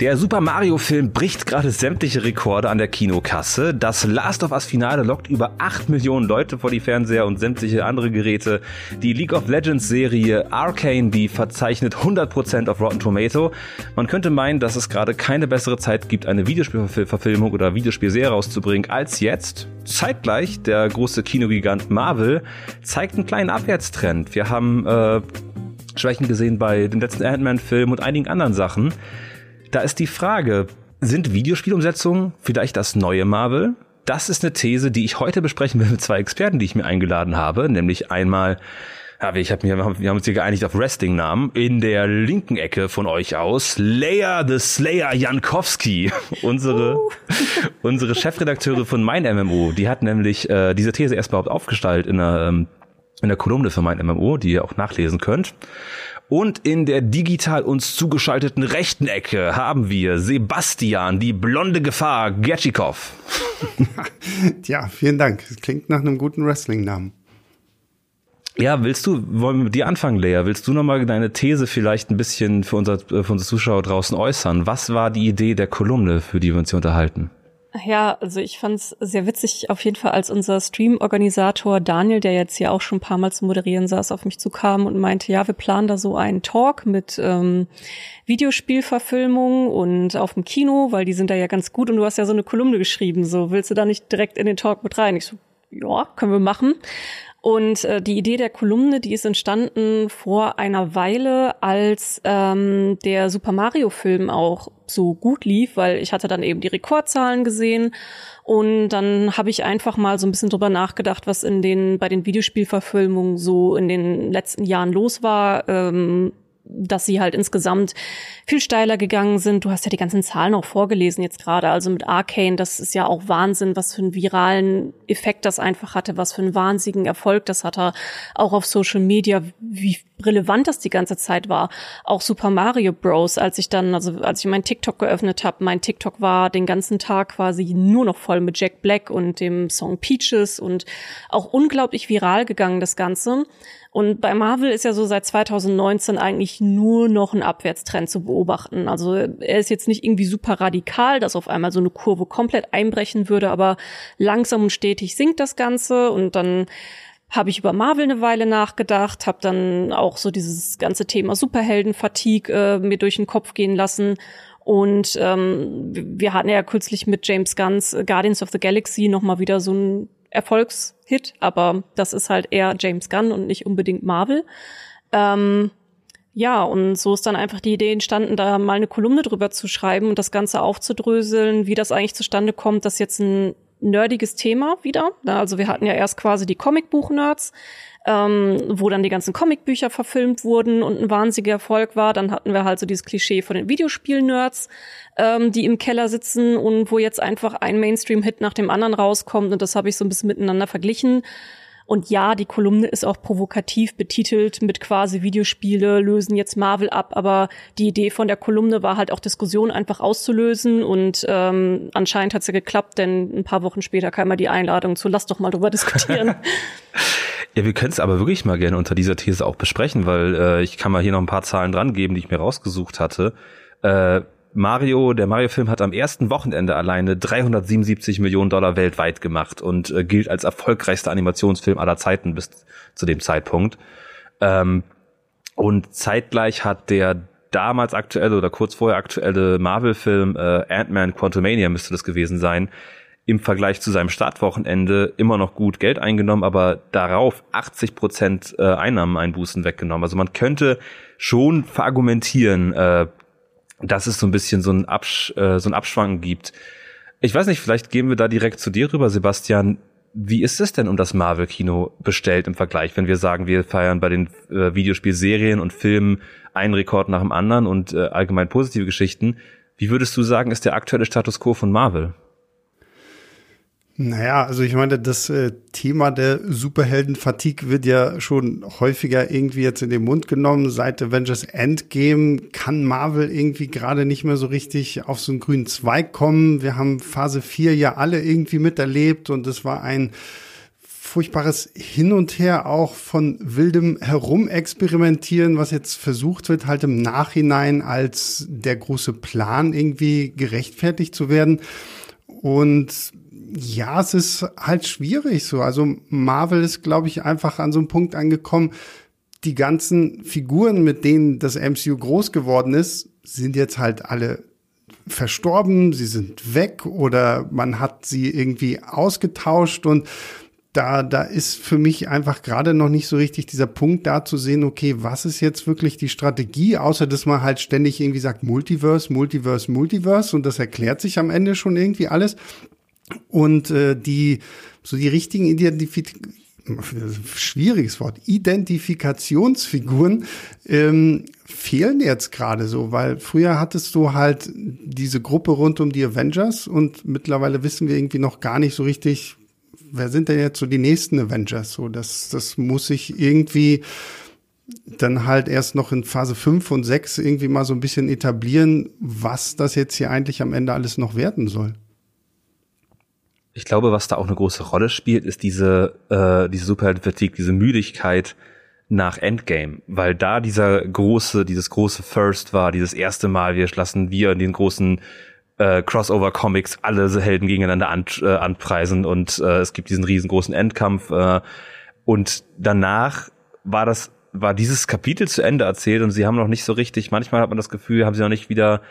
Der Super Mario Film bricht gerade sämtliche Rekorde an der Kinokasse. Das Last of Us Finale lockt über 8 Millionen Leute vor die Fernseher und sämtliche andere Geräte. Die League of Legends Serie Arcane, die verzeichnet 100% auf Rotten Tomato. Man könnte meinen, dass es gerade keine bessere Zeit gibt, eine Videospielverfilmung oder Videospielserie rauszubringen als jetzt. Zeitgleich, der große Kinogigant Marvel zeigt einen kleinen Abwärtstrend. Wir haben äh, Schwächen gesehen bei dem letzten Ant-Man-Film und einigen anderen Sachen. Da ist die Frage, sind Videospielumsetzungen vielleicht das neue Marvel? Das ist eine These, die ich heute besprechen will mit zwei Experten, die ich mir eingeladen habe, nämlich einmal ja, ich hab mir, wir haben uns hier geeinigt auf Wrestling-Namen. In der linken Ecke von euch aus, Leia the Slayer Jankowski, unsere, uh. unsere Chefredakteure von Mein MMO. Die hat nämlich äh, diese These erst überhaupt aufgestaltet in einer, ähm, in der Kolumne für Mein MMO, die ihr auch nachlesen könnt. Und in der digital uns zugeschalteten rechten Ecke haben wir Sebastian, die blonde Gefahr, Gertschikow. Tja, vielen Dank. Das klingt nach einem guten Wrestling-Namen. Ja, willst du, wollen wir mit dir anfangen, Lea? Willst du nochmal deine These vielleicht ein bisschen für, unser, für unsere Zuschauer draußen äußern? Was war die Idee der Kolumne, für die wir uns hier unterhalten? Ja, also ich fand es sehr witzig, auf jeden Fall, als unser Stream-Organisator Daniel, der jetzt hier auch schon ein paar Mal zu moderieren saß, auf mich zukam und meinte, ja, wir planen da so einen Talk mit ähm, Videospielverfilmung und auf dem Kino, weil die sind da ja ganz gut und du hast ja so eine Kolumne geschrieben, so willst du da nicht direkt in den Talk mit rein? Ich so, ja, können wir machen. Und äh, die Idee der Kolumne, die ist entstanden vor einer Weile, als ähm, der Super Mario-Film auch so gut lief, weil ich hatte dann eben die Rekordzahlen gesehen und dann habe ich einfach mal so ein bisschen drüber nachgedacht, was in den bei den Videospielverfilmungen so in den letzten Jahren los war. Ähm, dass sie halt insgesamt viel steiler gegangen sind. Du hast ja die ganzen Zahlen auch vorgelesen jetzt gerade. Also mit Arcane, das ist ja auch Wahnsinn, was für einen viralen Effekt das einfach hatte, was für einen wahnsinnigen Erfolg das hatte. Auch auf Social Media, wie relevant das die ganze Zeit war. Auch Super Mario Bros, als ich dann, also als ich mein TikTok geöffnet habe, mein TikTok war den ganzen Tag quasi nur noch voll mit Jack Black und dem Song Peaches und auch unglaublich viral gegangen, das Ganze. Und bei Marvel ist ja so seit 2019 eigentlich nur noch ein Abwärtstrend zu beobachten. Also er ist jetzt nicht irgendwie super radikal, dass auf einmal so eine Kurve komplett einbrechen würde, aber langsam und stetig sinkt das Ganze und dann habe ich über Marvel eine Weile nachgedacht, habe dann auch so dieses ganze Thema Superhelden-Fatigue äh, mir durch den Kopf gehen lassen. Und ähm, wir hatten ja kürzlich mit James Gunn's Guardians of the Galaxy noch mal wieder so ein Erfolgshit, aber das ist halt eher James Gunn und nicht unbedingt Marvel. Ähm, ja, und so ist dann einfach die Idee entstanden, da mal eine Kolumne drüber zu schreiben und das Ganze aufzudröseln, wie das eigentlich zustande kommt, dass jetzt ein nerdiges Thema wieder. Also wir hatten ja erst quasi die Comicbuch-Nerds, ähm, wo dann die ganzen Comicbücher verfilmt wurden und ein wahnsinniger Erfolg war. Dann hatten wir halt so dieses Klischee von den Videospiel-Nerds, ähm, die im Keller sitzen und wo jetzt einfach ein Mainstream-Hit nach dem anderen rauskommt. Und das habe ich so ein bisschen miteinander verglichen. Und ja, die Kolumne ist auch provokativ betitelt mit quasi Videospiele lösen jetzt Marvel ab, aber die Idee von der Kolumne war halt auch Diskussionen einfach auszulösen und ähm, anscheinend hat es ja geklappt, denn ein paar Wochen später kam mal die Einladung zu Lass doch mal drüber diskutieren. ja, wir können es aber wirklich mal gerne unter dieser These auch besprechen, weil äh, ich kann mal hier noch ein paar Zahlen dran geben, die ich mir rausgesucht hatte. Äh, Mario, der Mario-Film hat am ersten Wochenende alleine 377 Millionen Dollar weltweit gemacht und äh, gilt als erfolgreichster Animationsfilm aller Zeiten bis zu dem Zeitpunkt. Ähm, und zeitgleich hat der damals aktuelle oder kurz vorher aktuelle Marvel-Film äh, Ant-Man Quantumania müsste das gewesen sein, im Vergleich zu seinem Startwochenende immer noch gut Geld eingenommen, aber darauf 80 Prozent äh, Einnahmeneinbußen weggenommen. Also man könnte schon verargumentieren, äh, dass es so ein bisschen so ein, Absch äh, so ein Abschwanken gibt. Ich weiß nicht, vielleicht gehen wir da direkt zu dir rüber, Sebastian. Wie ist es denn um das Marvel-Kino bestellt im Vergleich, wenn wir sagen, wir feiern bei den äh, Videospielserien und Filmen einen Rekord nach dem anderen und äh, allgemein positive Geschichten? Wie würdest du sagen, ist der aktuelle Status quo von Marvel? Naja, also ich meine, das äh, Thema der Superhelden-Fatigue wird ja schon häufiger irgendwie jetzt in den Mund genommen. Seit Avengers Endgame kann Marvel irgendwie gerade nicht mehr so richtig auf so einen grünen Zweig kommen. Wir haben Phase 4 ja alle irgendwie miterlebt und es war ein furchtbares Hin und Her auch von wildem Herumexperimentieren, was jetzt versucht wird, halt im Nachhinein als der große Plan irgendwie gerechtfertigt zu werden. Und ja, es ist halt schwierig so. Also Marvel ist, glaube ich, einfach an so einem Punkt angekommen. Die ganzen Figuren, mit denen das MCU groß geworden ist, sind jetzt halt alle verstorben, sie sind weg oder man hat sie irgendwie ausgetauscht und da, da ist für mich einfach gerade noch nicht so richtig dieser Punkt da zu sehen, okay, was ist jetzt wirklich die Strategie, außer dass man halt ständig irgendwie sagt Multiverse, Multiverse, Multiverse und das erklärt sich am Ende schon irgendwie alles. Und äh, die so die richtigen Identifik schwieriges Wort Identifikationsfiguren ähm, fehlen jetzt gerade so, weil früher hattest du halt diese Gruppe rund um die Avengers und mittlerweile wissen wir irgendwie noch gar nicht so richtig, wer sind denn jetzt so die nächsten Avengers? So, das das muss sich irgendwie dann halt erst noch in Phase 5 und 6 irgendwie mal so ein bisschen etablieren, was das jetzt hier eigentlich am Ende alles noch werden soll. Ich glaube, was da auch eine große Rolle spielt, ist diese, äh, diese Superhelden-Fatigue, diese Müdigkeit nach Endgame, weil da dieser große, dieses große First war, dieses erste Mal, wir lassen wir in den großen äh, Crossover-Comics alle Helden gegeneinander an, äh, anpreisen und äh, es gibt diesen riesengroßen Endkampf äh, und danach war das war dieses Kapitel zu Ende erzählt und sie haben noch nicht so richtig, manchmal hat man das Gefühl, haben sie noch nicht wieder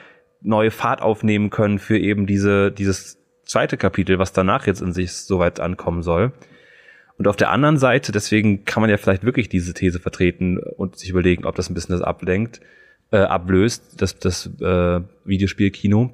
neue Fahrt aufnehmen können für eben diese, dieses zweite Kapitel, was danach jetzt in sich soweit ankommen soll. Und auf der anderen Seite, deswegen kann man ja vielleicht wirklich diese These vertreten und sich überlegen, ob das ein bisschen das ablenkt, äh, ablöst, das, das äh, Videospielkino,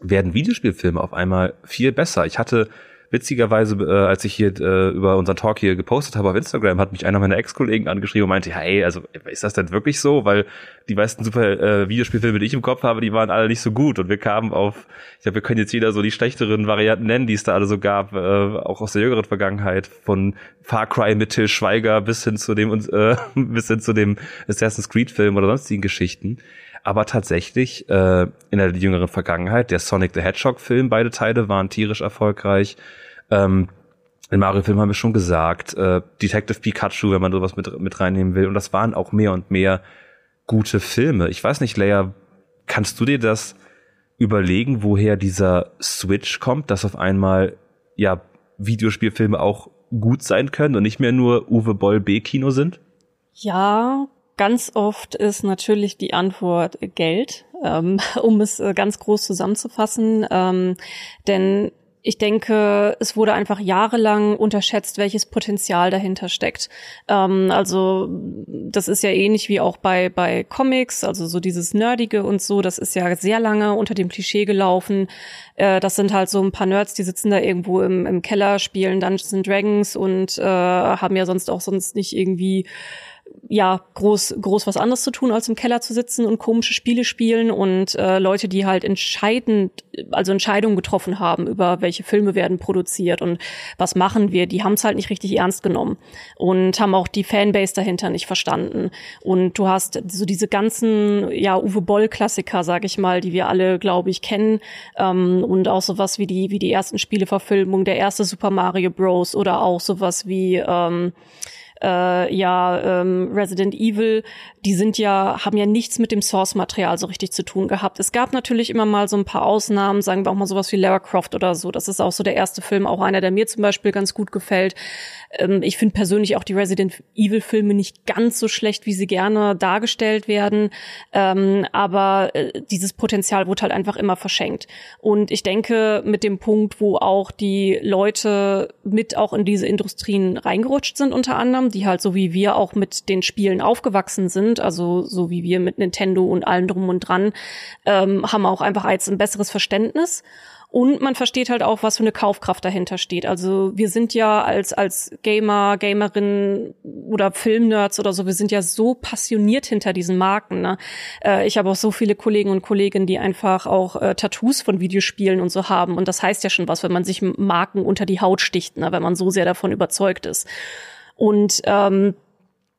werden Videospielfilme auf einmal viel besser. Ich hatte witzigerweise, äh, als ich hier äh, über unseren Talk hier gepostet habe auf Instagram, hat mich einer meiner Ex-Kollegen angeschrieben und meinte, hey, also ist das denn wirklich so? Weil die meisten super äh, Videospielfilme, die ich im Kopf habe, die waren alle nicht so gut und wir kamen auf, ich glaube, wir können jetzt jeder so die schlechteren Varianten nennen, die es da alle so gab, äh, auch aus der jüngeren Vergangenheit, von Far Cry mit Till Schweiger bis hin zu dem äh, bis hin zu dem Assassin's Creed Film oder sonstigen Geschichten aber tatsächlich äh, in der jüngeren Vergangenheit, der Sonic the Hedgehog Film, beide Teile waren tierisch erfolgreich. Ähm, den Mario-Film haben wir schon gesagt, äh, Detective Pikachu, wenn man sowas mit, mit reinnehmen will. Und das waren auch mehr und mehr gute Filme. Ich weiß nicht, Leia, kannst du dir das überlegen, woher dieser Switch kommt, dass auf einmal ja Videospielfilme auch gut sein können und nicht mehr nur Uwe Boll B-Kino sind? Ja, ganz oft ist natürlich die Antwort Geld, ähm, um es äh, ganz groß zusammenzufassen. Ähm, denn ich denke, es wurde einfach jahrelang unterschätzt, welches Potenzial dahinter steckt. Ähm, also das ist ja ähnlich wie auch bei bei Comics, also so dieses Nerdige und so. Das ist ja sehr lange unter dem Klischee gelaufen. Äh, das sind halt so ein paar Nerds, die sitzen da irgendwo im, im Keller, spielen Dungeons and Dragons und äh, haben ja sonst auch sonst nicht irgendwie ja groß groß was anderes zu tun als im Keller zu sitzen und komische Spiele spielen und äh, Leute, die halt entscheidend also Entscheidungen getroffen haben über welche Filme werden produziert und was machen wir, die haben es halt nicht richtig ernst genommen und haben auch die Fanbase dahinter nicht verstanden. Und du hast so diese ganzen ja Uwe Boll Klassiker, sag ich mal, die wir alle glaube ich kennen ähm, und auch sowas wie die wie die ersten Spieleverfilmungen, der erste Super Mario Bros. oder auch sowas wie ähm, äh, ja ähm, Resident Evil, die sind ja, haben ja nichts mit dem Source-Material so richtig zu tun gehabt. Es gab natürlich immer mal so ein paar Ausnahmen, sagen wir auch mal sowas wie Lara Croft oder so. Das ist auch so der erste Film, auch einer, der mir zum Beispiel ganz gut gefällt. Ähm, ich finde persönlich auch die Resident Evil-Filme nicht ganz so schlecht, wie sie gerne dargestellt werden. Ähm, aber äh, dieses Potenzial wurde halt einfach immer verschenkt. Und ich denke, mit dem Punkt, wo auch die Leute mit auch in diese Industrien reingerutscht sind, unter anderem, die halt so wie wir auch mit den Spielen aufgewachsen sind, also so wie wir mit Nintendo und allem drum und dran, ähm, haben auch einfach als ein besseres Verständnis. Und man versteht halt auch, was für eine Kaufkraft dahinter steht. Also wir sind ja als, als Gamer, Gamerin oder Filmnerds oder so, wir sind ja so passioniert hinter diesen Marken. Ne? Äh, ich habe auch so viele Kollegen und Kolleginnen, die einfach auch äh, Tattoos von Videospielen und so haben. Und das heißt ja schon was, wenn man sich Marken unter die Haut sticht, ne? wenn man so sehr davon überzeugt ist. Und ähm,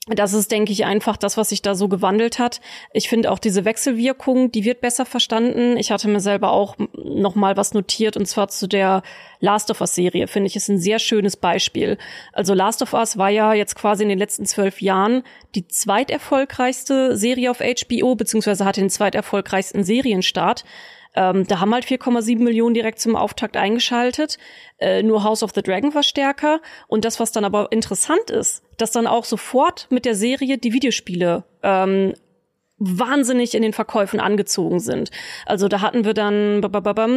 das ist, denke ich, einfach das, was sich da so gewandelt hat. Ich finde auch diese Wechselwirkung, die wird besser verstanden. Ich hatte mir selber auch noch mal was notiert und zwar zu der Last of Us Serie. Finde ich ist ein sehr schönes Beispiel. Also Last of Us war ja jetzt quasi in den letzten zwölf Jahren die zweiterfolgreichste Serie auf HBO beziehungsweise hatte den zweiterfolgreichsten Serienstart. Ähm, da haben halt 4,7 Millionen direkt zum Auftakt eingeschaltet. Äh, nur House of the Dragon war stärker. Und das, was dann aber interessant ist, dass dann auch sofort mit der Serie die Videospiele ähm, wahnsinnig in den Verkäufen angezogen sind. Also da hatten wir dann,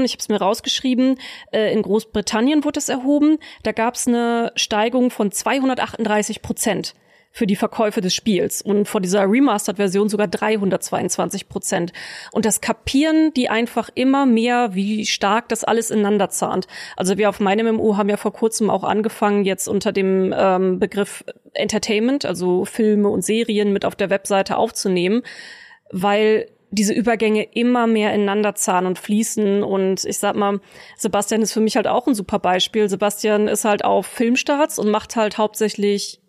ich habe es mir rausgeschrieben, äh, in Großbritannien wurde es erhoben, da gab es eine Steigung von 238 Prozent für die Verkäufe des Spiels und vor dieser Remastered-Version sogar 322 Prozent. Und das kapieren die einfach immer mehr, wie stark das alles ineinander zahnt. Also wir auf meinem MMO haben ja vor kurzem auch angefangen, jetzt unter dem ähm, Begriff Entertainment, also Filme und Serien mit auf der Webseite aufzunehmen, weil diese Übergänge immer mehr ineinander zahlen und fließen. Und ich sag mal, Sebastian ist für mich halt auch ein super Beispiel. Sebastian ist halt auf Filmstarts und macht halt hauptsächlich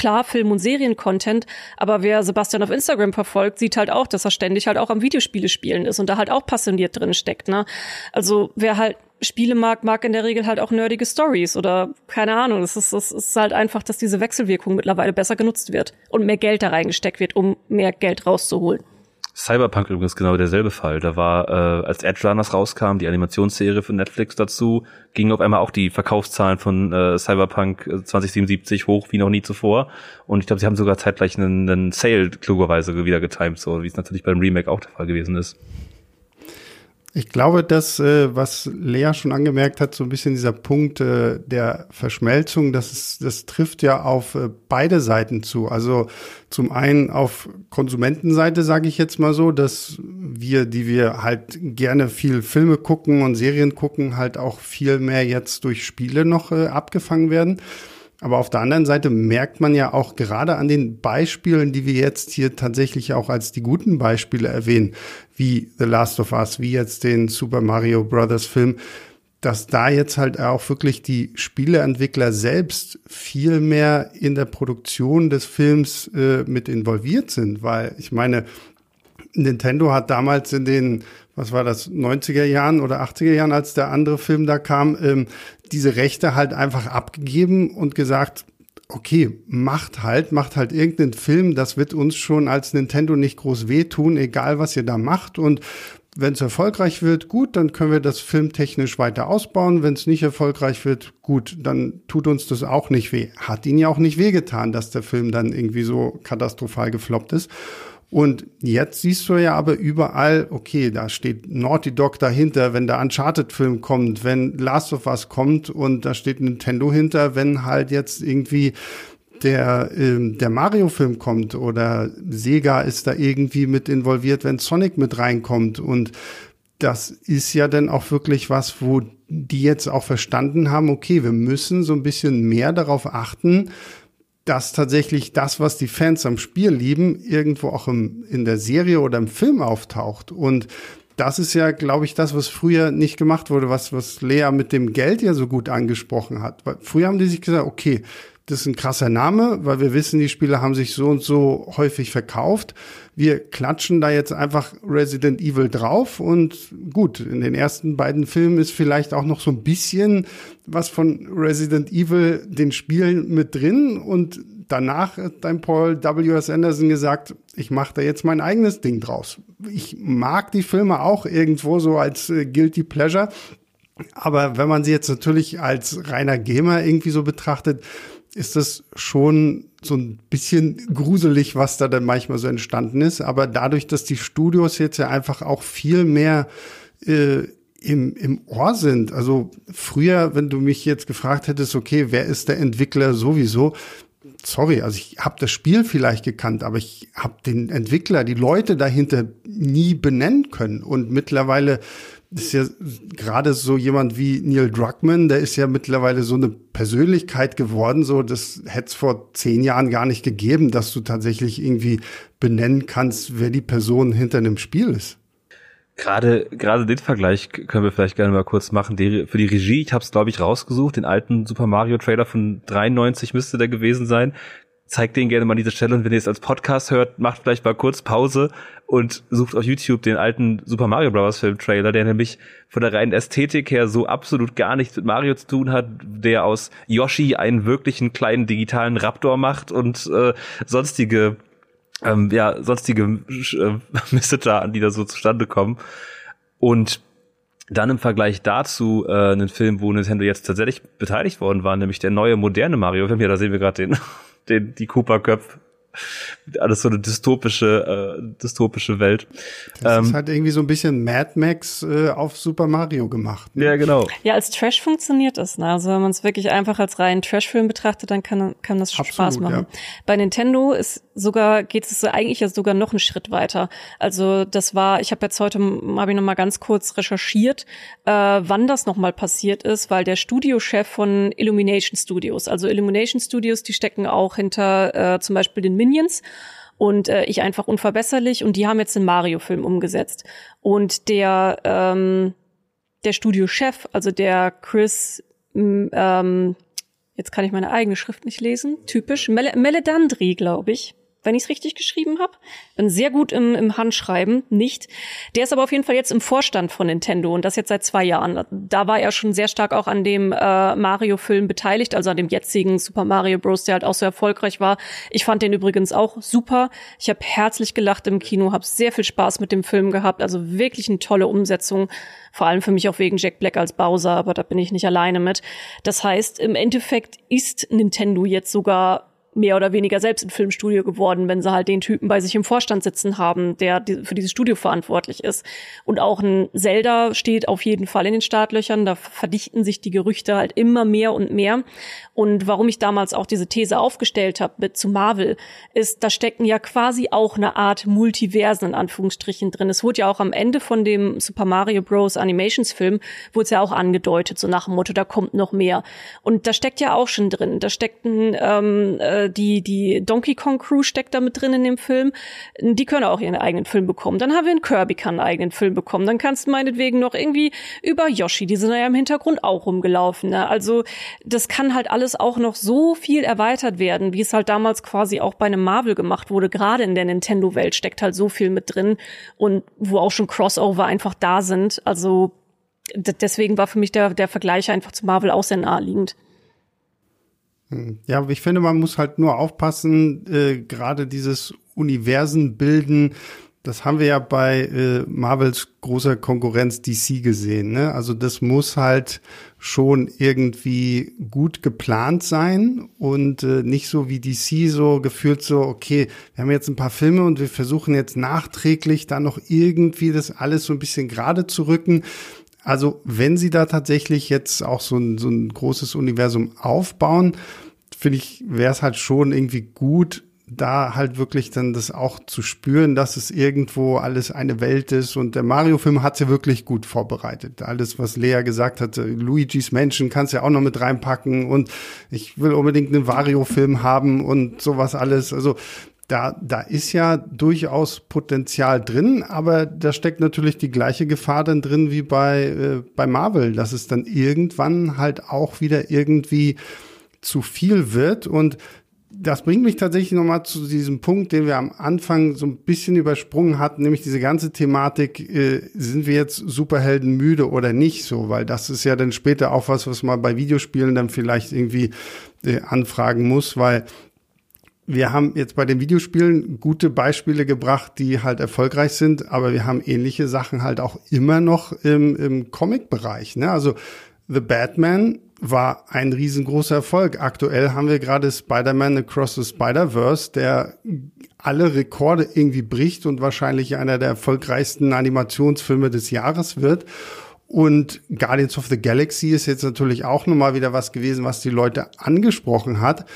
klar Film- und Serien-Content, aber wer Sebastian auf Instagram verfolgt, sieht halt auch, dass er ständig halt auch am Videospiele spielen ist und da halt auch passioniert drin steckt. Ne? Also wer halt Spiele mag, mag in der Regel halt auch nerdige Stories oder keine Ahnung. Es ist, es ist halt einfach, dass diese Wechselwirkung mittlerweile besser genutzt wird und mehr Geld da reingesteckt wird, um mehr Geld rauszuholen. Cyberpunk übrigens genau derselbe Fall. Da war, äh, als Edge Runners rauskam, die Animationsserie von Netflix dazu, gingen auf einmal auch die Verkaufszahlen von äh, Cyberpunk 2077 hoch wie noch nie zuvor. Und ich glaube, sie haben sogar zeitgleich einen, einen Sale klugerweise wieder getimed, so wie es natürlich beim Remake auch der Fall gewesen ist. Ich glaube, dass, äh, was Lea schon angemerkt hat, so ein bisschen dieser Punkt äh, der Verschmelzung, das, ist, das trifft ja auf äh, beide Seiten zu. Also zum einen auf Konsumentenseite, sage ich jetzt mal so, dass wir, die wir halt gerne viel Filme gucken und Serien gucken, halt auch viel mehr jetzt durch Spiele noch äh, abgefangen werden. Aber auf der anderen Seite merkt man ja auch gerade an den Beispielen, die wir jetzt hier tatsächlich auch als die guten Beispiele erwähnen, wie The Last of Us, wie jetzt den Super Mario Brothers Film, dass da jetzt halt auch wirklich die Spieleentwickler selbst viel mehr in der Produktion des Films äh, mit involviert sind, weil ich meine, Nintendo hat damals in den, was war das, 90er Jahren oder 80er Jahren, als der andere Film da kam, ähm, diese Rechte halt einfach abgegeben und gesagt, okay, macht halt, macht halt irgendeinen Film, das wird uns schon als Nintendo nicht groß wehtun, egal was ihr da macht. Und wenn es erfolgreich wird, gut, dann können wir das filmtechnisch weiter ausbauen. Wenn es nicht erfolgreich wird, gut, dann tut uns das auch nicht weh. Hat ihn ja auch nicht wehgetan, dass der Film dann irgendwie so katastrophal gefloppt ist. Und jetzt siehst du ja aber überall, okay, da steht Naughty Dog dahinter, wenn der Uncharted-Film kommt, wenn Last of Us kommt und da steht Nintendo hinter, wenn halt jetzt irgendwie der, ähm, der Mario-Film kommt oder Sega ist da irgendwie mit involviert, wenn Sonic mit reinkommt. Und das ist ja dann auch wirklich was, wo die jetzt auch verstanden haben, okay, wir müssen so ein bisschen mehr darauf achten, dass tatsächlich das, was die Fans am Spiel lieben, irgendwo auch im, in der Serie oder im Film auftaucht. Und das ist ja, glaube ich, das, was früher nicht gemacht wurde, was, was Lea mit dem Geld ja so gut angesprochen hat. Weil früher haben die sich gesagt, okay, das ist ein krasser Name, weil wir wissen, die Spiele haben sich so und so häufig verkauft. Wir klatschen da jetzt einfach Resident Evil drauf und gut, in den ersten beiden Filmen ist vielleicht auch noch so ein bisschen was von Resident Evil den Spielen mit drin und danach hat dann Paul W.S. Anderson gesagt, ich mache da jetzt mein eigenes Ding draus. Ich mag die Filme auch irgendwo so als äh, Guilty Pleasure, aber wenn man sie jetzt natürlich als reiner Gamer irgendwie so betrachtet, ist das schon so ein bisschen gruselig, was da dann manchmal so entstanden ist. Aber dadurch, dass die Studios jetzt ja einfach auch viel mehr äh, im, im Ohr sind. Also früher, wenn du mich jetzt gefragt hättest, okay, wer ist der Entwickler sowieso? Sorry, also ich habe das Spiel vielleicht gekannt, aber ich habe den Entwickler, die Leute dahinter nie benennen können. Und mittlerweile ist ja gerade so jemand wie Neil Druckmann, der ist ja mittlerweile so eine Persönlichkeit geworden, so das hätte es vor zehn Jahren gar nicht gegeben, dass du tatsächlich irgendwie benennen kannst, wer die Person hinter einem Spiel ist. Gerade gerade den Vergleich können wir vielleicht gerne mal kurz machen. Die, für die Regie, ich habe es glaube ich rausgesucht, den alten Super Mario Trailer von 93 müsste der gewesen sein zeigt den gerne mal diese Stelle und wenn ihr es als Podcast hört, macht vielleicht mal kurz Pause und sucht auf YouTube den alten Super Mario Bros. Film Trailer, der nämlich von der reinen Ästhetik her so absolut gar nichts mit Mario zu tun hat, der aus Yoshi einen wirklichen kleinen digitalen Raptor macht und äh, sonstige ähm, ja sonstige äh, Messenger, die da so zustande kommen und dann im Vergleich dazu äh, einen Film, wo Nintendo jetzt tatsächlich beteiligt worden war, nämlich der neue moderne Mario Film. Ja, da sehen wir gerade den den, die Cooper-Köpfe. Alles so eine dystopische, äh, dystopische Welt. Das ähm, ist halt irgendwie so ein bisschen Mad Max äh, auf Super Mario gemacht. Ne? Ja, genau. Ja, als Trash funktioniert das. Ne? Also wenn man es wirklich einfach als reinen Trash-Film betrachtet, dann kann, kann das Absolut, Spaß machen. Ja. Bei Nintendo ist sogar geht es eigentlich ja sogar noch einen Schritt weiter. Also das war, ich habe jetzt heute habe ich noch mal ganz kurz recherchiert, äh, wann das noch mal passiert ist, weil der Studiochef von Illumination Studios, also Illumination Studios, die stecken auch hinter äh, zum Beispiel den Minions und äh, ich einfach unverbesserlich und die haben jetzt den Mario-Film umgesetzt und der ähm, der Studiochef, also der Chris ähm, Jetzt kann ich meine eigene Schrift nicht lesen. Typisch. Mel Meledandri, glaube ich wenn ich es richtig geschrieben habe. Bin sehr gut im, im Handschreiben, nicht. Der ist aber auf jeden Fall jetzt im Vorstand von Nintendo und das jetzt seit zwei Jahren. Da war er schon sehr stark auch an dem äh, Mario-Film beteiligt, also an dem jetzigen Super Mario Bros., der halt auch so erfolgreich war. Ich fand den übrigens auch super. Ich habe herzlich gelacht im Kino, habe sehr viel Spaß mit dem Film gehabt. Also wirklich eine tolle Umsetzung. Vor allem für mich auch wegen Jack Black als Bowser, aber da bin ich nicht alleine mit. Das heißt, im Endeffekt ist Nintendo jetzt sogar mehr oder weniger selbst ein Filmstudio geworden, wenn sie halt den Typen bei sich im Vorstand sitzen haben, der für dieses Studio verantwortlich ist. Und auch ein Zelda steht auf jeden Fall in den Startlöchern. Da verdichten sich die Gerüchte halt immer mehr und mehr. Und warum ich damals auch diese These aufgestellt habe mit zu Marvel, ist, da stecken ja quasi auch eine Art Multiversen in Anführungsstrichen drin. Es wurde ja auch am Ende von dem Super Mario Bros. Animationsfilm, wurde es ja auch angedeutet, so nach dem Motto, da kommt noch mehr. Und da steckt ja auch schon drin. Da steckt ein ähm, äh, äh, die, die Donkey Kong Crew steckt da mit drin in dem Film. Die können auch ihren eigenen Film bekommen. Dann haben wir einen Kirby kann einen eigenen Film bekommen. Dann kannst du meinetwegen noch irgendwie über Yoshi, die sind ja im Hintergrund auch rumgelaufen. Ne? Also das kann halt alles auch noch so viel erweitert werden, wie es halt damals quasi auch bei einem Marvel gemacht wurde. Gerade in der Nintendo-Welt steckt halt so viel mit drin und wo auch schon Crossover einfach da sind. Also deswegen war für mich der, der Vergleich einfach zu Marvel auch sehr naheliegend. Ja, aber ich finde, man muss halt nur aufpassen, äh, gerade dieses Universen bilden, Das haben wir ja bei äh, Marvels großer Konkurrenz DC gesehen. Ne? Also das muss halt schon irgendwie gut geplant sein und äh, nicht so wie DC so gefühlt so, okay, wir haben jetzt ein paar Filme und wir versuchen jetzt nachträglich da noch irgendwie das alles so ein bisschen gerade zu rücken. Also wenn sie da tatsächlich jetzt auch so ein, so ein großes Universum aufbauen, finde ich, wäre es halt schon irgendwie gut, da halt wirklich dann das auch zu spüren, dass es irgendwo alles eine Welt ist. Und der Mario-Film hat sie wirklich gut vorbereitet. Alles, was Lea gesagt hat, Luigi's Menschen kannst du ja auch noch mit reinpacken. Und ich will unbedingt einen Wario-Film haben und sowas alles. Also da, da ist ja durchaus Potenzial drin, aber da steckt natürlich die gleiche Gefahr dann drin wie bei, äh, bei Marvel, dass es dann irgendwann halt auch wieder irgendwie zu viel wird. Und das bringt mich tatsächlich nochmal zu diesem Punkt, den wir am Anfang so ein bisschen übersprungen hatten, nämlich diese ganze Thematik, äh, sind wir jetzt Superhelden müde oder nicht so, weil das ist ja dann später auch was, was man bei Videospielen dann vielleicht irgendwie äh, anfragen muss, weil wir haben jetzt bei den Videospielen gute Beispiele gebracht, die halt erfolgreich sind, aber wir haben ähnliche Sachen halt auch immer noch im, im Comic-Bereich. Ne? Also The Batman war ein riesengroßer Erfolg. Aktuell haben wir gerade Spider-Man Across the Spider-Verse, der alle Rekorde irgendwie bricht und wahrscheinlich einer der erfolgreichsten Animationsfilme des Jahres wird. Und Guardians of the Galaxy ist jetzt natürlich auch nochmal wieder was gewesen, was die Leute angesprochen hat.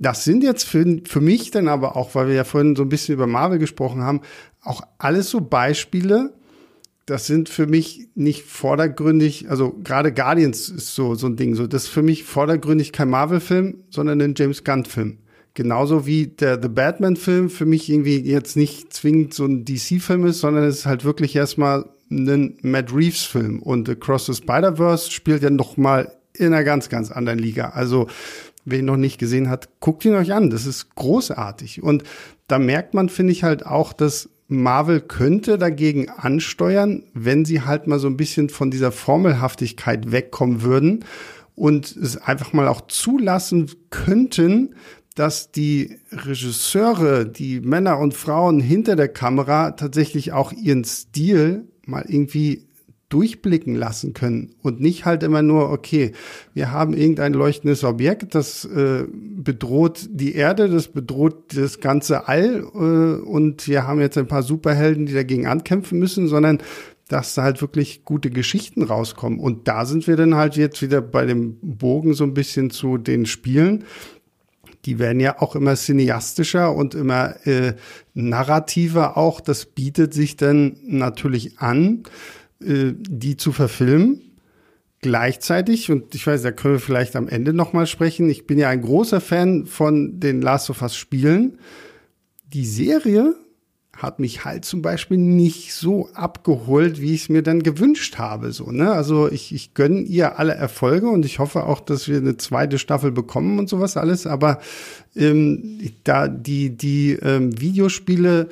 Das sind jetzt für, für mich dann aber auch, weil wir ja vorhin so ein bisschen über Marvel gesprochen haben, auch alles so Beispiele, das sind für mich nicht vordergründig, also gerade Guardians ist so, so ein Ding, so, das ist für mich vordergründig kein Marvel-Film, sondern ein James Gunn-Film. Genauso wie der The Batman-Film für mich irgendwie jetzt nicht zwingend so ein DC-Film ist, sondern es ist halt wirklich erstmal ein Matt Reeves-Film. Und Across the Spider-Verse spielt ja noch mal in einer ganz, ganz anderen Liga. Also, wer ihn noch nicht gesehen hat, guckt ihn euch an. Das ist großartig. Und da merkt man, finde ich halt auch, dass Marvel könnte dagegen ansteuern, wenn sie halt mal so ein bisschen von dieser Formelhaftigkeit wegkommen würden und es einfach mal auch zulassen könnten, dass die Regisseure, die Männer und Frauen hinter der Kamera tatsächlich auch ihren Stil mal irgendwie durchblicken lassen können und nicht halt immer nur, okay, wir haben irgendein leuchtendes Objekt, das äh, bedroht die Erde, das bedroht das ganze All äh, und wir haben jetzt ein paar Superhelden, die dagegen ankämpfen müssen, sondern dass da halt wirklich gute Geschichten rauskommen. Und da sind wir dann halt jetzt wieder bei dem Bogen so ein bisschen zu den Spielen. Die werden ja auch immer cineastischer und immer äh, narrativer auch. Das bietet sich dann natürlich an äh, die zu verfilmen. Gleichzeitig, und ich weiß, da können wir vielleicht am Ende nochmal sprechen, ich bin ja ein großer Fan von den Last of Us Spielen. Die Serie hat mich halt zum Beispiel nicht so abgeholt, wie ich es mir dann gewünscht habe. So, ne? Also ich, ich gönne ihr alle Erfolge und ich hoffe auch, dass wir eine zweite Staffel bekommen und sowas alles. Aber ähm, da die, die ähm, Videospiele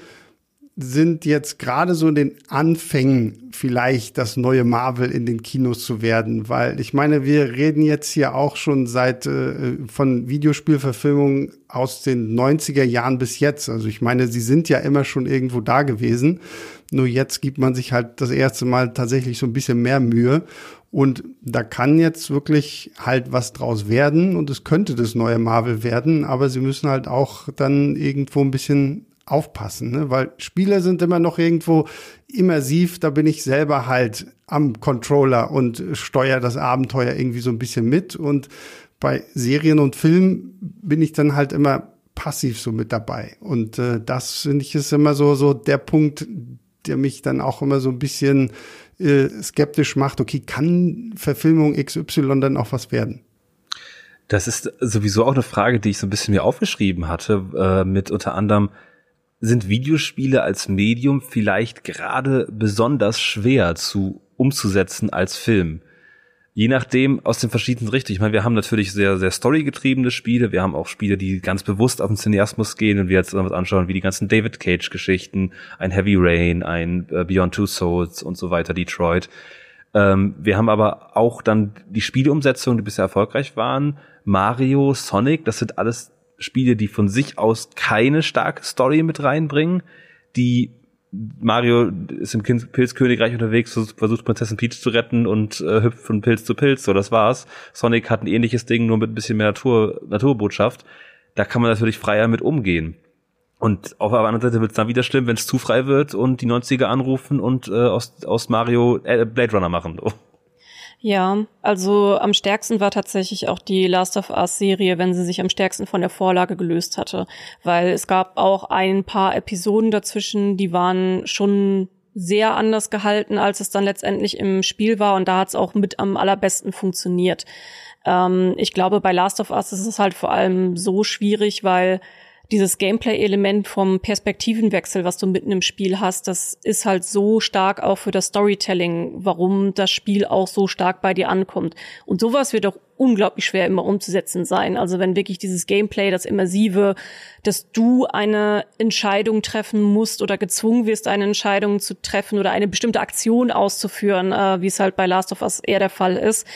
sind jetzt gerade so in den Anfängen vielleicht das neue Marvel in den Kinos zu werden, weil ich meine, wir reden jetzt hier auch schon seit äh, von Videospielverfilmungen aus den 90er Jahren bis jetzt. Also ich meine, sie sind ja immer schon irgendwo da gewesen. Nur jetzt gibt man sich halt das erste Mal tatsächlich so ein bisschen mehr Mühe. Und da kann jetzt wirklich halt was draus werden und es könnte das neue Marvel werden, aber sie müssen halt auch dann irgendwo ein bisschen aufpassen, ne? weil Spiele sind immer noch irgendwo immersiv, da bin ich selber halt am Controller und steuere das Abenteuer irgendwie so ein bisschen mit und bei Serien und Filmen bin ich dann halt immer passiv so mit dabei und äh, das finde ich ist immer so so der Punkt, der mich dann auch immer so ein bisschen äh, skeptisch macht. Okay, kann Verfilmung XY dann auch was werden? Das ist sowieso auch eine Frage, die ich so ein bisschen mir aufgeschrieben hatte, äh, mit unter anderem, sind Videospiele als Medium vielleicht gerade besonders schwer zu umzusetzen als Film. Je nachdem aus den verschiedenen Richtungen. Ich meine, wir haben natürlich sehr, sehr storygetriebene Spiele. Wir haben auch Spiele, die ganz bewusst auf den Cineasmus gehen und wir jetzt uns anschauen, wie die ganzen David Cage Geschichten, ein Heavy Rain, ein äh, Beyond Two Souls und so weiter, Detroit. Ähm, wir haben aber auch dann die Spieleumsetzungen, die bisher erfolgreich waren. Mario, Sonic, das sind alles Spiele, die von sich aus keine starke Story mit reinbringen, die Mario ist im Pilzkönigreich unterwegs, versucht Prinzessin Peach zu retten und äh, hüpft von Pilz zu Pilz, so das war's. Sonic hat ein ähnliches Ding, nur mit ein bisschen mehr Natur, Naturbotschaft. Da kann man natürlich freier mit umgehen. Und auf der anderen Seite wird es dann wieder schlimm, wenn es zu frei wird und die 90er anrufen und äh, aus, aus Mario äh, Blade Runner machen. Ja, also am stärksten war tatsächlich auch die Last of Us Serie, wenn sie sich am stärksten von der Vorlage gelöst hatte. Weil es gab auch ein paar Episoden dazwischen, die waren schon sehr anders gehalten, als es dann letztendlich im Spiel war. Und da hat es auch mit am allerbesten funktioniert. Ähm, ich glaube, bei Last of Us ist es halt vor allem so schwierig, weil dieses Gameplay-Element vom Perspektivenwechsel, was du mitten im Spiel hast, das ist halt so stark auch für das Storytelling, warum das Spiel auch so stark bei dir ankommt. Und sowas wird auch unglaublich schwer immer umzusetzen sein. Also wenn wirklich dieses Gameplay, das Immersive, dass du eine Entscheidung treffen musst oder gezwungen wirst, eine Entscheidung zu treffen oder eine bestimmte Aktion auszuführen, äh, wie es halt bei Last of Us eher der Fall ist,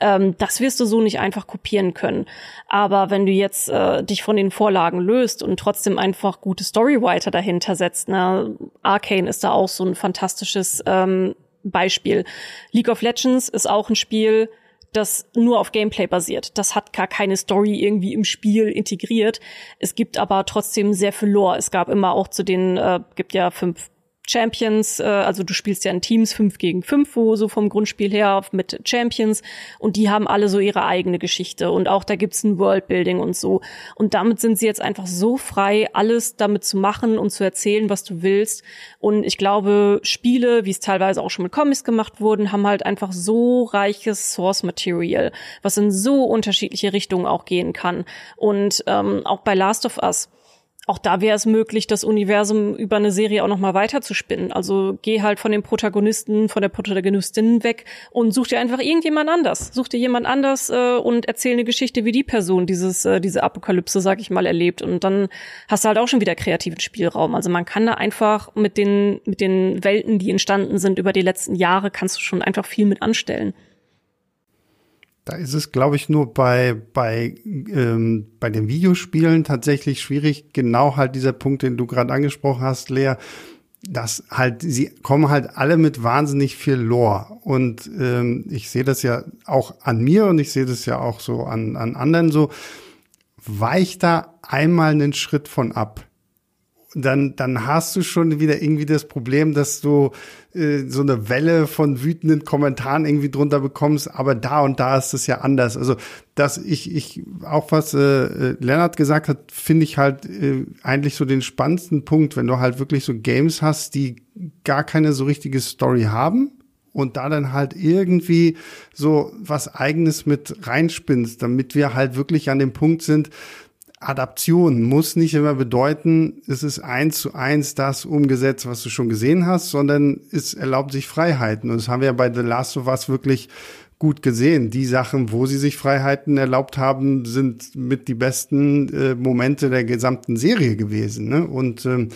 ähm, das wirst du so nicht einfach kopieren können. Aber wenn du jetzt äh, dich von den Vorlagen löst und trotzdem einfach gute Storywriter dahinter setzt, ne, Arcane ist da auch so ein fantastisches ähm, Beispiel. League of Legends ist auch ein Spiel, das nur auf Gameplay basiert. Das hat gar keine Story irgendwie im Spiel integriert. Es gibt aber trotzdem sehr viel Lore. Es gab immer auch zu den, äh, gibt ja fünf Champions, äh, also du spielst ja in Teams fünf gegen fünf, wo so vom Grundspiel her mit Champions und die haben alle so ihre eigene Geschichte und auch da gibt's ein Worldbuilding und so. Und damit sind sie jetzt einfach so frei, alles damit zu machen und zu erzählen, was du willst. Und ich glaube, Spiele, wie es teilweise auch schon mit Comics gemacht wurden, haben halt einfach so reiches Source Material, was in so unterschiedliche Richtungen auch gehen kann. Und ähm, auch bei Last of Us auch da wäre es möglich, das Universum über eine Serie auch noch mal weiter zu spinnen. Also geh halt von den Protagonisten, von der Protagonistin weg und such dir einfach irgendjemand anders. Such dir jemand anders äh, und erzähl eine Geschichte, wie die Person dieses äh, diese Apokalypse, sag ich mal, erlebt. Und dann hast du halt auch schon wieder kreativen Spielraum. Also man kann da einfach mit den mit den Welten, die entstanden sind über die letzten Jahre, kannst du schon einfach viel mit anstellen. Da ist es, glaube ich, nur bei, bei, ähm, bei den Videospielen tatsächlich schwierig, genau halt dieser Punkt, den du gerade angesprochen hast, Lea, dass halt, sie kommen halt alle mit wahnsinnig viel Lore. Und ähm, ich sehe das ja auch an mir und ich sehe das ja auch so an, an anderen so, weicht da einmal einen Schritt von ab dann, dann hast du schon wieder irgendwie das Problem, dass du äh, so eine Welle von wütenden Kommentaren irgendwie drunter bekommst, aber da und da ist es ja anders. Also, dass ich, ich auch was äh, äh, Lennart gesagt hat, finde ich halt äh, eigentlich so den spannendsten Punkt, wenn du halt wirklich so Games hast, die gar keine so richtige Story haben und da dann halt irgendwie so was eigenes mit reinspinnst, damit wir halt wirklich an dem Punkt sind, Adaption muss nicht immer bedeuten, es ist eins zu eins das umgesetzt, was du schon gesehen hast, sondern es erlaubt sich Freiheiten. Und das haben wir ja bei The Last of Us wirklich gut gesehen. Die Sachen, wo sie sich Freiheiten erlaubt haben, sind mit die besten äh, Momente der gesamten Serie gewesen. Ne? Und ähm,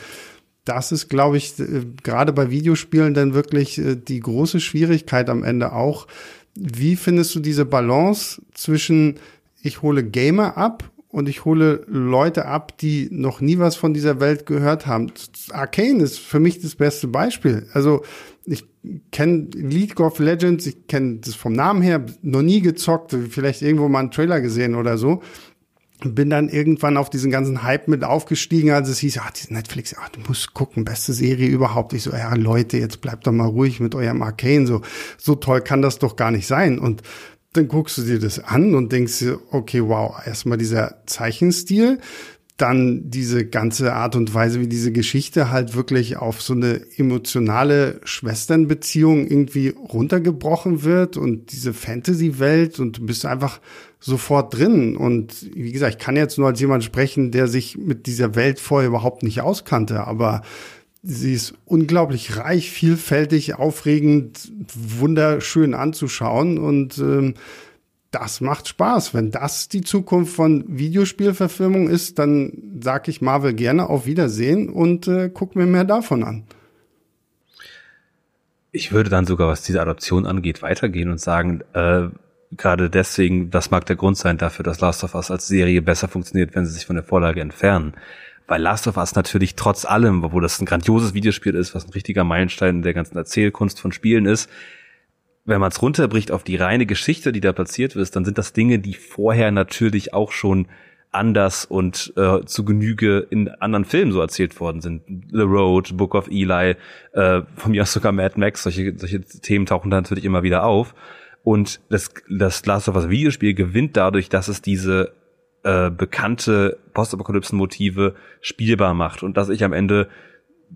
das ist, glaube ich, äh, gerade bei Videospielen dann wirklich äh, die große Schwierigkeit am Ende auch. Wie findest du diese Balance zwischen ich hole Gamer ab und ich hole Leute ab, die noch nie was von dieser Welt gehört haben. Arcane ist für mich das beste Beispiel. Also ich kenne League of Legends, ich kenne das vom Namen her, noch nie gezockt, vielleicht irgendwo mal einen Trailer gesehen oder so. Bin dann irgendwann auf diesen ganzen Hype mit aufgestiegen, als es hieß, ah, diese Netflix, ah, du musst gucken, beste Serie überhaupt. Ich so, ja, Leute, jetzt bleibt doch mal ruhig mit eurem Arcane. So, so toll kann das doch gar nicht sein. Und dann guckst du dir das an und denkst dir, okay, wow, erstmal dieser Zeichenstil, dann diese ganze Art und Weise, wie diese Geschichte halt wirklich auf so eine emotionale Schwesternbeziehung irgendwie runtergebrochen wird und diese Fantasy-Welt und du bist einfach sofort drin. Und wie gesagt, ich kann jetzt nur als jemand sprechen, der sich mit dieser Welt vorher überhaupt nicht auskannte, aber Sie ist unglaublich reich, vielfältig, aufregend, wunderschön anzuschauen und ähm, das macht Spaß. Wenn das die Zukunft von Videospielverfilmung ist, dann sage ich Marvel gerne auf Wiedersehen und äh, guck mir mehr davon an. Ich würde dann sogar, was diese Adoption angeht, weitergehen und sagen, äh, gerade deswegen, das mag der Grund sein dafür, dass Last of Us als Serie besser funktioniert, wenn sie sich von der Vorlage entfernen weil Last of Us natürlich trotz allem, obwohl das ein grandioses Videospiel ist, was ein richtiger Meilenstein der ganzen Erzählkunst von Spielen ist, wenn man es runterbricht auf die reine Geschichte, die da platziert ist, dann sind das Dinge, die vorher natürlich auch schon anders und äh, zu Genüge in anderen Filmen so erzählt worden sind. The Road, Book of Eli, äh, von mir aus sogar Mad Max, solche, solche Themen tauchen da natürlich immer wieder auf. Und das, das Last of Us Videospiel gewinnt dadurch, dass es diese äh, bekannte Postapokalypsen-Motive spielbar macht und dass ich am Ende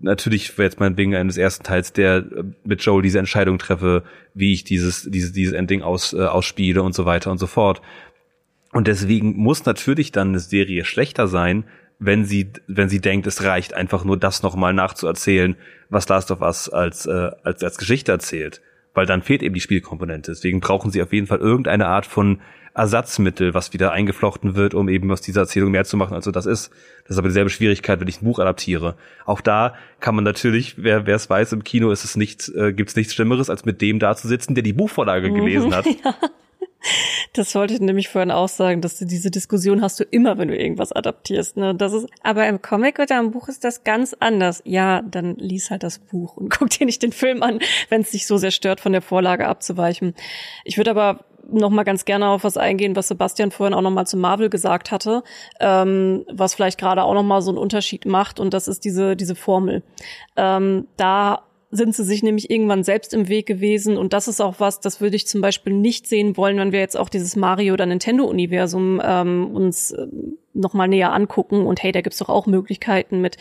natürlich jetzt meinetwegen eines ersten Teils, der äh, mit Joel diese Entscheidung treffe, wie ich dieses, dieses, dieses Ending aus, äh, ausspiele und so weiter und so fort. Und deswegen muss natürlich dann eine Serie schlechter sein, wenn sie, wenn sie denkt, es reicht einfach nur das nochmal nachzuerzählen, was Last of Us als, äh, als, als Geschichte erzählt. Weil dann fehlt eben die Spielkomponente. Deswegen brauchen sie auf jeden Fall irgendeine Art von Ersatzmittel, was wieder eingeflochten wird, um eben aus dieser Erzählung mehr zu machen, als so das ist. Das ist aber dieselbe Schwierigkeit, wenn ich ein Buch adaptiere. Auch da kann man natürlich, wer wer es weiß, im Kino ist es nicht, äh, gibt es nichts Schlimmeres, als mit dem da zu sitzen, der die Buchvorlage gelesen hat. ja. Das wollte ich nämlich vorhin auch sagen, dass du diese Diskussion hast du immer, wenn du irgendwas adaptierst. Ne? Das ist, aber im Comic oder im Buch ist das ganz anders. Ja, dann lies halt das Buch und guck dir nicht den Film an, wenn es dich so sehr stört, von der Vorlage abzuweichen. Ich würde aber noch mal ganz gerne auf was eingehen, was Sebastian vorhin auch noch mal zu Marvel gesagt hatte, ähm, was vielleicht gerade auch noch mal so einen Unterschied macht und das ist diese diese Formel. Ähm, da sind sie sich nämlich irgendwann selbst im Weg gewesen. Und das ist auch was, das würde ich zum Beispiel nicht sehen wollen, wenn wir jetzt auch dieses Mario- oder Nintendo-Universum ähm, uns äh, nochmal näher angucken. Und hey, da gibt's doch auch Möglichkeiten mit,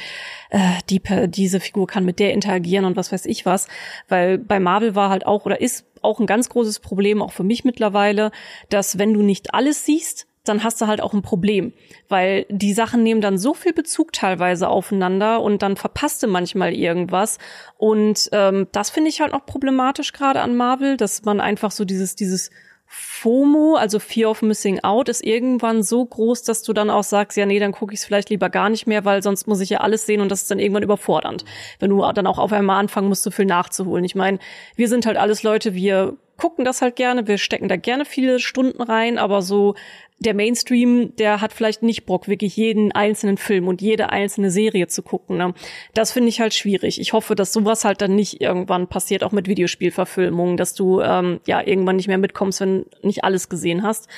äh, die, diese Figur kann mit der interagieren und was weiß ich was. Weil bei Marvel war halt auch oder ist auch ein ganz großes Problem, auch für mich mittlerweile, dass wenn du nicht alles siehst, dann hast du halt auch ein Problem, weil die Sachen nehmen dann so viel Bezug teilweise aufeinander und dann verpasst du manchmal irgendwas. Und ähm, das finde ich halt noch problematisch gerade an Marvel, dass man einfach so dieses, dieses FOMO, also Fear of Missing Out, ist irgendwann so groß, dass du dann auch sagst, ja, nee, dann gucke ich es vielleicht lieber gar nicht mehr, weil sonst muss ich ja alles sehen und das ist dann irgendwann überfordernd. Wenn du dann auch auf einmal anfangen musst, so viel nachzuholen. Ich meine, wir sind halt alles Leute, wir gucken das halt gerne, wir stecken da gerne viele Stunden rein, aber so der Mainstream, der hat vielleicht nicht Bock, wirklich jeden einzelnen Film und jede einzelne Serie zu gucken. Ne? Das finde ich halt schwierig. Ich hoffe, dass sowas halt dann nicht irgendwann passiert, auch mit Videospielverfilmungen, dass du ähm, ja irgendwann nicht mehr mitkommst, wenn nicht alles gesehen hast.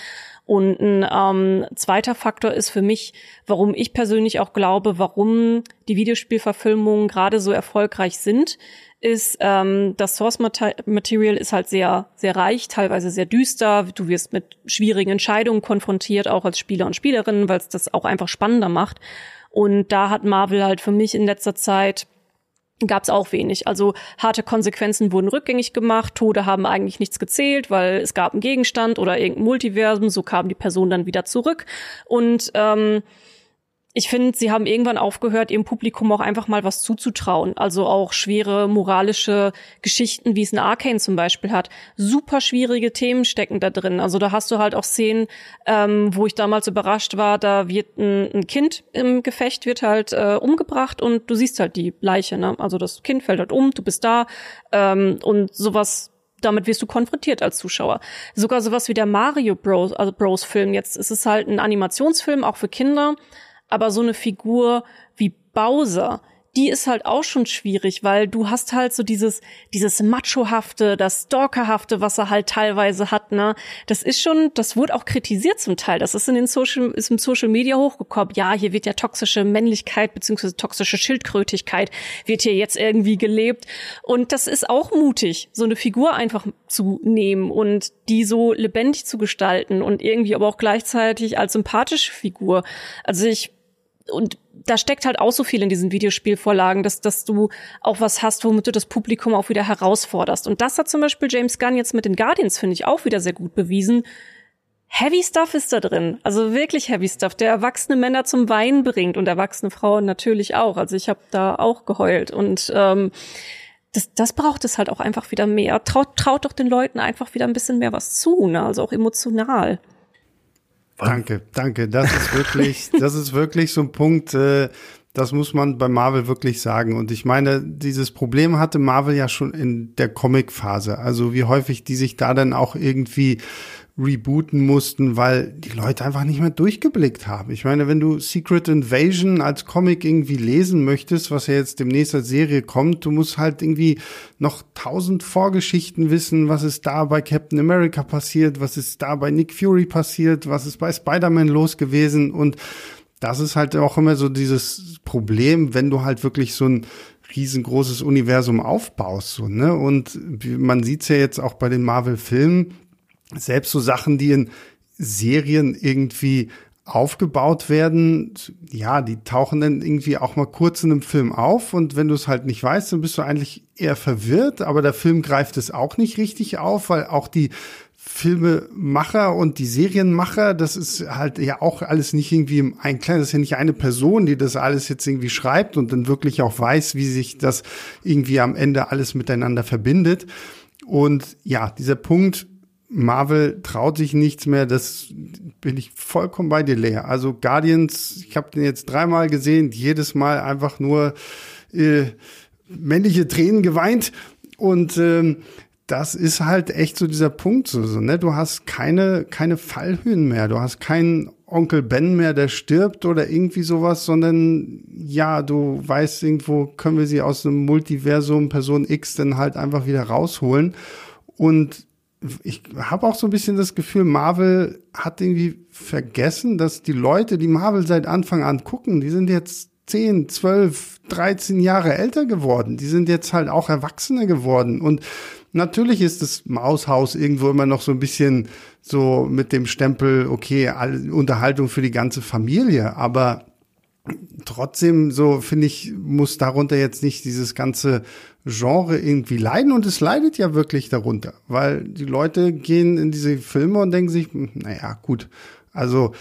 Und ein ähm, zweiter Faktor ist für mich, warum ich persönlich auch glaube, warum die Videospielverfilmungen gerade so erfolgreich sind, ist, ähm, das Source Material ist halt sehr, sehr reich, teilweise sehr düster. Du wirst mit schwierigen Entscheidungen konfrontiert, auch als Spieler und Spielerin, weil es das auch einfach spannender macht. Und da hat Marvel halt für mich in letzter Zeit gab es auch wenig. Also harte Konsequenzen wurden rückgängig gemacht, Tode haben eigentlich nichts gezählt, weil es gab einen Gegenstand oder irgendein Multiversum, so kam die Person dann wieder zurück. Und ähm, ich finde, sie haben irgendwann aufgehört, ihrem Publikum auch einfach mal was zuzutrauen. Also auch schwere moralische Geschichten, wie es ein Arcane zum Beispiel hat. Super schwierige Themen stecken da drin. Also da hast du halt auch Szenen, ähm, wo ich damals überrascht war, da wird ein, ein Kind im Gefecht, wird halt äh, umgebracht und du siehst halt die Leiche. Ne? Also das Kind fällt halt um, du bist da ähm, und sowas damit wirst du konfrontiert als Zuschauer. Sogar sowas wie der Mario Bros, also Bros Film jetzt. Es ist halt ein Animationsfilm, auch für Kinder aber so eine Figur wie Bowser, die ist halt auch schon schwierig, weil du hast halt so dieses, dieses Machohafte, das Stalkerhafte, was er halt teilweise hat, ne. Das ist schon, das wurde auch kritisiert zum Teil. Das ist in den Social, ist im Social Media hochgekommen. Ja, hier wird ja toxische Männlichkeit beziehungsweise toxische Schildkrötigkeit wird hier jetzt irgendwie gelebt. Und das ist auch mutig, so eine Figur einfach zu nehmen und die so lebendig zu gestalten und irgendwie aber auch gleichzeitig als sympathische Figur. Also ich und da steckt halt auch so viel in diesen Videospielvorlagen, dass, dass du auch was hast, womit du das Publikum auch wieder herausforderst. Und das hat zum Beispiel James Gunn jetzt mit den Guardians, finde ich, auch wieder sehr gut bewiesen. Heavy Stuff ist da drin. Also wirklich Heavy Stuff, der erwachsene Männer zum Weinen bringt und erwachsene Frauen natürlich auch. Also ich habe da auch geheult. Und ähm, das, das braucht es halt auch einfach wieder mehr. Traut, traut doch den Leuten einfach wieder ein bisschen mehr was zu, ne? also auch emotional. Danke, danke. Das ist wirklich, das ist wirklich so ein Punkt, äh, das muss man bei Marvel wirklich sagen. Und ich meine, dieses Problem hatte Marvel ja schon in der Comic-Phase. Also wie häufig die sich da dann auch irgendwie rebooten mussten, weil die Leute einfach nicht mehr durchgeblickt haben. Ich meine, wenn du Secret Invasion als Comic irgendwie lesen möchtest, was ja jetzt demnächst als Serie kommt, du musst halt irgendwie noch tausend Vorgeschichten wissen, was ist da bei Captain America passiert, was ist da bei Nick Fury passiert, was ist bei Spider-Man los gewesen und das ist halt auch immer so dieses Problem, wenn du halt wirklich so ein riesengroßes Universum aufbaust, so, ne? Und man sieht's ja jetzt auch bei den Marvel-Filmen, selbst so Sachen, die in Serien irgendwie aufgebaut werden, ja, die tauchen dann irgendwie auch mal kurz in einem Film auf und wenn du es halt nicht weißt, dann bist du eigentlich eher verwirrt, aber der Film greift es auch nicht richtig auf, weil auch die Filmemacher und die Serienmacher, das ist halt ja auch alles nicht irgendwie im Einklang, das ist ja nicht eine Person, die das alles jetzt irgendwie schreibt und dann wirklich auch weiß, wie sich das irgendwie am Ende alles miteinander verbindet. Und ja, dieser Punkt, Marvel traut sich nichts mehr, das bin ich vollkommen bei dir, Lea. Also Guardians, ich habe den jetzt dreimal gesehen, jedes Mal einfach nur äh, männliche Tränen geweint und ähm, das ist halt echt so dieser Punkt, so, so, ne? Du hast keine, keine Fallhöhen mehr. Du hast keinen Onkel Ben mehr, der stirbt oder irgendwie sowas, sondern ja, du weißt irgendwo, können wir sie aus einem Multiversum Person X dann halt einfach wieder rausholen. Und ich habe auch so ein bisschen das Gefühl, Marvel hat irgendwie vergessen, dass die Leute, die Marvel seit Anfang an gucken, die sind jetzt 10, 12, 13 Jahre älter geworden. Die sind jetzt halt auch Erwachsene geworden. Und Natürlich ist das Maushaus irgendwo immer noch so ein bisschen so mit dem Stempel, okay, Unterhaltung für die ganze Familie, aber trotzdem so finde ich, muss darunter jetzt nicht dieses ganze Genre irgendwie leiden und es leidet ja wirklich darunter, weil die Leute gehen in diese Filme und denken sich, hm, naja, gut, also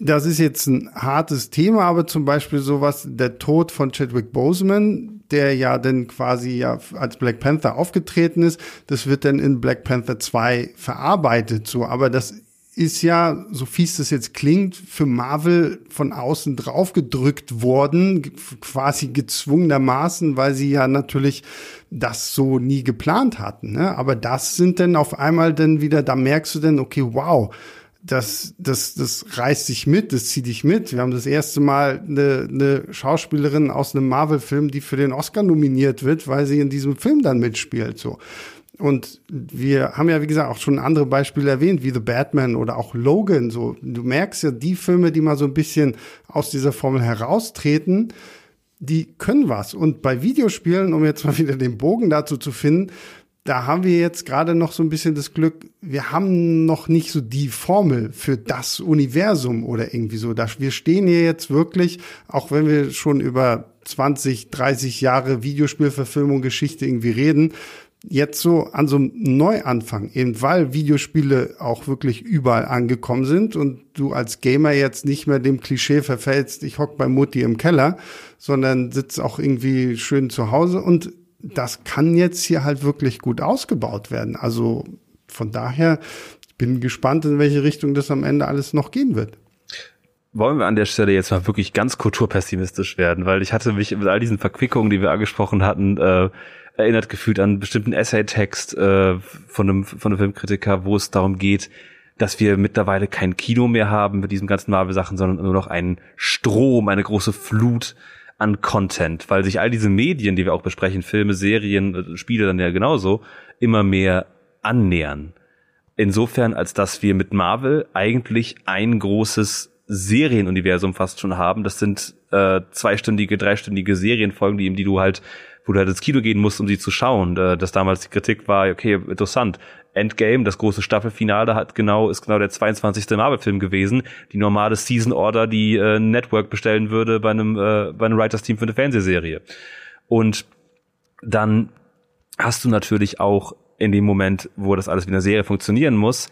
das ist jetzt ein hartes Thema, aber zum Beispiel sowas, der Tod von Chadwick Boseman, der ja dann quasi ja als Black Panther aufgetreten ist, das wird dann in Black Panther 2 verarbeitet, so, aber das ist ja, so fies das jetzt klingt, für Marvel von außen draufgedrückt worden, quasi gezwungenermaßen, weil sie ja natürlich das so nie geplant hatten. Ne? Aber das sind dann auf einmal dann wieder, da merkst du dann, okay, wow, das, das, das reißt dich mit, das zieht dich mit. Wir haben das erste Mal eine, eine Schauspielerin aus einem Marvel-Film, die für den Oscar nominiert wird, weil sie in diesem Film dann mitspielt. So. Und wir haben ja, wie gesagt, auch schon andere Beispiele erwähnt, wie The Batman oder auch Logan. So, du merkst ja, die Filme, die mal so ein bisschen aus dieser Formel heraustreten, die können was. Und bei Videospielen, um jetzt mal wieder den Bogen dazu zu finden, da haben wir jetzt gerade noch so ein bisschen das Glück, wir haben noch nicht so die Formel für das Universum oder irgendwie so. Wir stehen hier jetzt wirklich, auch wenn wir schon über 20, 30 Jahre Videospielverfilmung, Geschichte irgendwie reden, jetzt so an so einem Neuanfang, eben weil Videospiele auch wirklich überall angekommen sind und du als Gamer jetzt nicht mehr dem Klischee verfällst, ich hock bei Mutti im Keller, sondern sitzt auch irgendwie schön zu Hause und das kann jetzt hier halt wirklich gut ausgebaut werden. Also von daher bin gespannt, in welche Richtung das am Ende alles noch gehen wird. Wollen wir an der Stelle jetzt mal wirklich ganz kulturpessimistisch werden, weil ich hatte mich mit all diesen Verquickungen, die wir angesprochen hatten, äh, erinnert gefühlt an einen bestimmten Essay-Text äh, von, einem, von einem Filmkritiker, wo es darum geht, dass wir mittlerweile kein Kino mehr haben mit diesen ganzen Marvel-Sachen, sondern nur noch einen Strom, eine große Flut an Content, weil sich all diese Medien, die wir auch besprechen, Filme, Serien, äh, Spiele dann ja genauso, immer mehr annähern. Insofern, als dass wir mit Marvel eigentlich ein großes Serienuniversum fast schon haben. Das sind äh, zweistündige, dreistündige Serienfolgen, die, die du halt, wo du halt ins Kino gehen musst, um sie zu schauen. Dass damals die Kritik war, okay, interessant. Endgame, das große Staffelfinale, hat genau, ist genau der 22. Marvel-Film gewesen. Die normale Season Order, die äh, Network bestellen würde bei einem, äh, bei einem Writers-Team für eine Fernsehserie. Und dann hast du natürlich auch in dem Moment, wo das alles wie eine Serie funktionieren muss,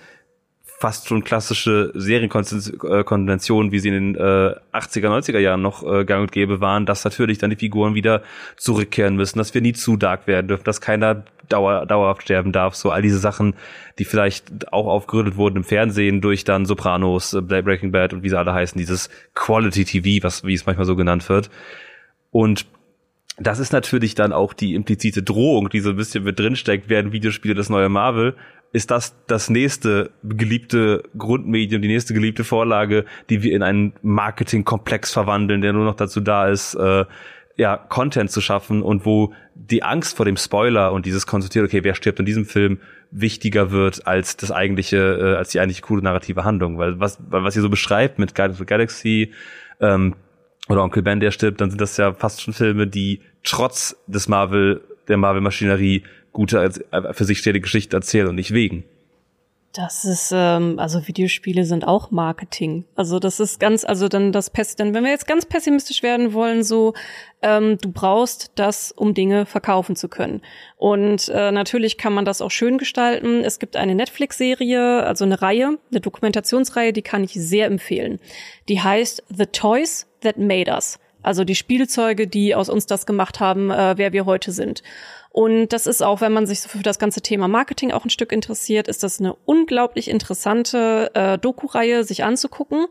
fast schon klassische Serienkonventionen, wie sie in den äh, 80er, 90er Jahren noch äh, gang und gäbe waren, dass natürlich dann die Figuren wieder zurückkehren müssen, dass wir nie zu dark werden dürfen, dass keiner dauer, dauerhaft sterben darf. So all diese Sachen, die vielleicht auch aufgerüttelt wurden im Fernsehen durch dann Sopranos, äh, Breaking Bad und wie sie alle heißen, dieses Quality TV, was wie es manchmal so genannt wird. Und das ist natürlich dann auch die implizite Drohung, die so ein bisschen mit drinsteckt, werden Videospiele das neue Marvel ist das das nächste geliebte Grundmedium, die nächste geliebte Vorlage, die wir in einen Marketingkomplex verwandeln, der nur noch dazu da ist, äh, ja, Content zu schaffen und wo die Angst vor dem Spoiler und dieses konsultiert, okay, wer stirbt in diesem Film, wichtiger wird als das eigentliche, äh, als die eigentlich coole narrative Handlung. Weil was, weil was ihr so beschreibt mit Guardians of the Galaxy ähm, oder Onkel Ben, der stirbt, dann sind das ja fast schon Filme, die trotz des Marvel, der Marvel-Maschinerie gute, äh, für sich stehende Geschichte erzählen und nicht wegen. Das ist, ähm, also Videospiele sind auch Marketing. Also das ist ganz, also dann das Pess, dann wenn wir jetzt ganz pessimistisch werden wollen, so ähm, du brauchst das, um Dinge verkaufen zu können. Und äh, natürlich kann man das auch schön gestalten. Es gibt eine Netflix-Serie, also eine Reihe, eine Dokumentationsreihe, die kann ich sehr empfehlen. Die heißt The Toys That Made Us. Also die Spielzeuge, die aus uns das gemacht haben, äh, wer wir heute sind. Und das ist auch, wenn man sich für das ganze Thema Marketing auch ein Stück interessiert, ist das eine unglaublich interessante äh, Doku-Reihe, sich anzugucken.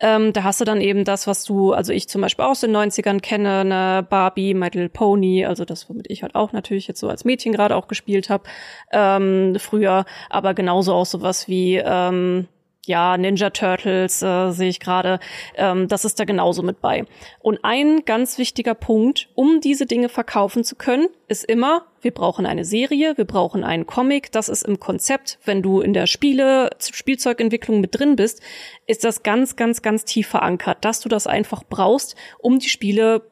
Ähm, da hast du dann eben das, was du, also ich zum Beispiel aus den 90ern kenne, eine Barbie, My Little Pony, also das, womit ich halt auch natürlich jetzt so als Mädchen gerade auch gespielt habe, ähm, früher, aber genauso auch sowas wie ähm, ja, Ninja Turtles äh, sehe ich gerade, ähm, das ist da genauso mit bei. Und ein ganz wichtiger Punkt, um diese Dinge verkaufen zu können, ist immer, wir brauchen eine Serie, wir brauchen einen Comic. Das ist im Konzept, wenn du in der Spiele, Spielzeugentwicklung mit drin bist, ist das ganz, ganz, ganz tief verankert, dass du das einfach brauchst, um die Spiele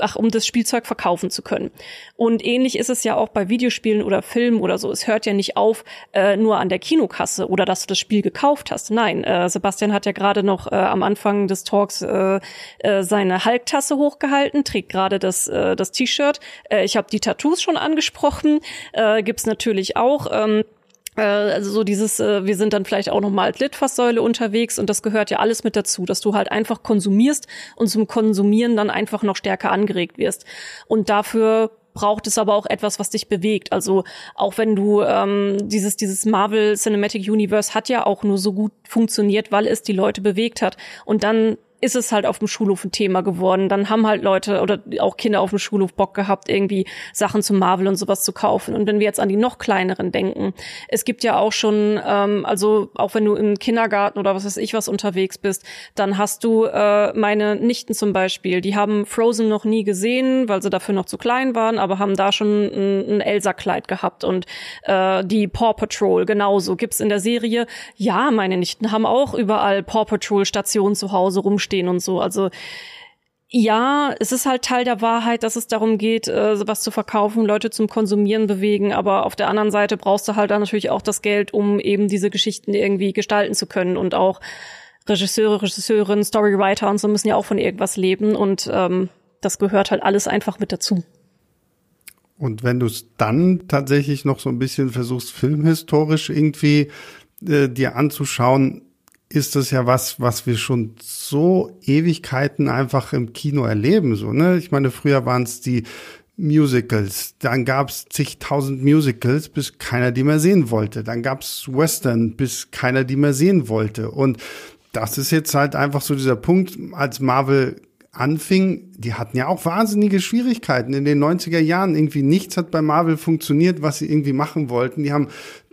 ach, um das Spielzeug verkaufen zu können. Und ähnlich ist es ja auch bei Videospielen oder Filmen oder so. Es hört ja nicht auf äh, nur an der Kinokasse oder dass du das Spiel gekauft hast. Nein, äh, Sebastian hat ja gerade noch äh, am Anfang des Talks äh, äh, seine Hulk-Tasse hochgehalten, trägt gerade das, äh, das T-Shirt. Äh, ich habe die Tattoos schon angesprochen, äh, gibt's natürlich auch. Ähm, äh, also so dieses, äh, wir sind dann vielleicht auch noch mal als Litfaßsäule unterwegs und das gehört ja alles mit dazu, dass du halt einfach konsumierst und zum Konsumieren dann einfach noch stärker angeregt wirst. Und dafür braucht es aber auch etwas, was dich bewegt. Also auch wenn du ähm, dieses dieses Marvel Cinematic Universe hat ja auch nur so gut funktioniert, weil es die Leute bewegt hat. Und dann ist es halt auf dem Schulhof ein Thema geworden. Dann haben halt Leute oder auch Kinder auf dem Schulhof Bock gehabt, irgendwie Sachen zu Marvel und sowas zu kaufen. Und wenn wir jetzt an die noch kleineren denken, es gibt ja auch schon, ähm, also auch wenn du im Kindergarten oder was weiß ich was unterwegs bist, dann hast du äh, meine Nichten zum Beispiel, die haben Frozen noch nie gesehen, weil sie dafür noch zu klein waren, aber haben da schon ein, ein Elsa-Kleid gehabt und äh, die Paw Patrol genauso gibt's in der Serie. Ja, meine Nichten haben auch überall Paw Patrol Stationen zu Hause rumstehen stehen und so. Also ja, es ist halt Teil der Wahrheit, dass es darum geht, äh, was zu verkaufen, Leute zum Konsumieren bewegen. Aber auf der anderen Seite brauchst du halt dann natürlich auch das Geld, um eben diese Geschichten irgendwie gestalten zu können. Und auch Regisseure, Regisseurinnen, Storywriter und so müssen ja auch von irgendwas leben. Und ähm, das gehört halt alles einfach mit dazu. Und wenn du es dann tatsächlich noch so ein bisschen versuchst, filmhistorisch irgendwie äh, dir anzuschauen, ist das ja was, was wir schon so Ewigkeiten einfach im Kino erleben. So, ne? Ich meine, früher waren es die Musicals, dann gab's zigtausend Musicals, bis keiner die mehr sehen wollte. Dann gab's Western, bis keiner die mehr sehen wollte. Und das ist jetzt halt einfach so dieser Punkt, als Marvel anfing, die hatten ja auch wahnsinnige Schwierigkeiten in den 90er Jahren. Irgendwie nichts hat bei Marvel funktioniert, was sie irgendwie machen wollten. Die haben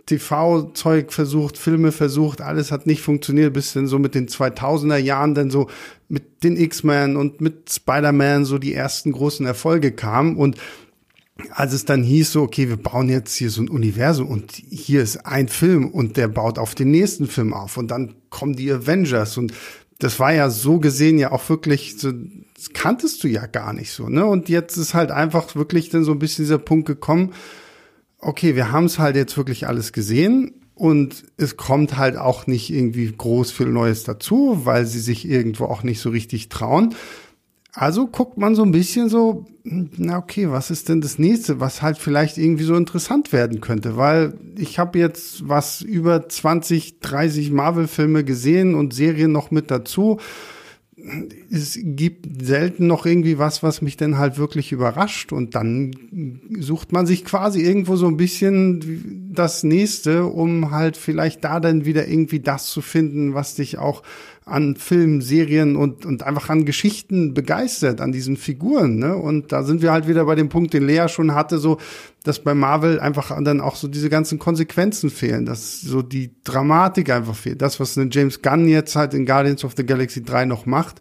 TV-Zeug versucht, Filme versucht, alles hat nicht funktioniert, bis dann so mit den 2000er Jahren dann so mit den X-Men und mit Spider-Man so die ersten großen Erfolge kamen und als es dann hieß so, okay, wir bauen jetzt hier so ein Universum und hier ist ein Film und der baut auf den nächsten Film auf und dann kommen die Avengers und das war ja so gesehen ja auch wirklich so, das kanntest du ja gar nicht so, ne? Und jetzt ist halt einfach wirklich dann so ein bisschen dieser Punkt gekommen, okay, wir haben es halt jetzt wirklich alles gesehen und es kommt halt auch nicht irgendwie groß viel Neues dazu, weil sie sich irgendwo auch nicht so richtig trauen. Also guckt man so ein bisschen so, na okay, was ist denn das nächste, was halt vielleicht irgendwie so interessant werden könnte, weil ich habe jetzt was über 20, 30 Marvel-Filme gesehen und Serien noch mit dazu es gibt selten noch irgendwie was, was mich denn halt wirklich überrascht. Und dann sucht man sich quasi irgendwo so ein bisschen das nächste, um halt vielleicht da dann wieder irgendwie das zu finden, was dich auch an Filmen, Serien und, und einfach an Geschichten begeistert, an diesen Figuren. Ne? Und da sind wir halt wieder bei dem Punkt, den Lea schon hatte, so, dass bei Marvel einfach dann auch so diese ganzen Konsequenzen fehlen, dass so die Dramatik einfach fehlt. Das, was eine James Gunn jetzt halt in Guardians of the Galaxy 3 noch macht,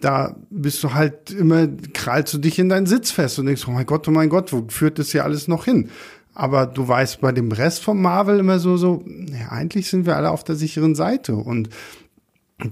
da bist du halt immer, krallst du dich in deinen Sitz fest und denkst, oh mein Gott, oh mein Gott, wo führt das hier alles noch hin? Aber du weißt bei dem Rest von Marvel immer so, so, ja, eigentlich sind wir alle auf der sicheren Seite und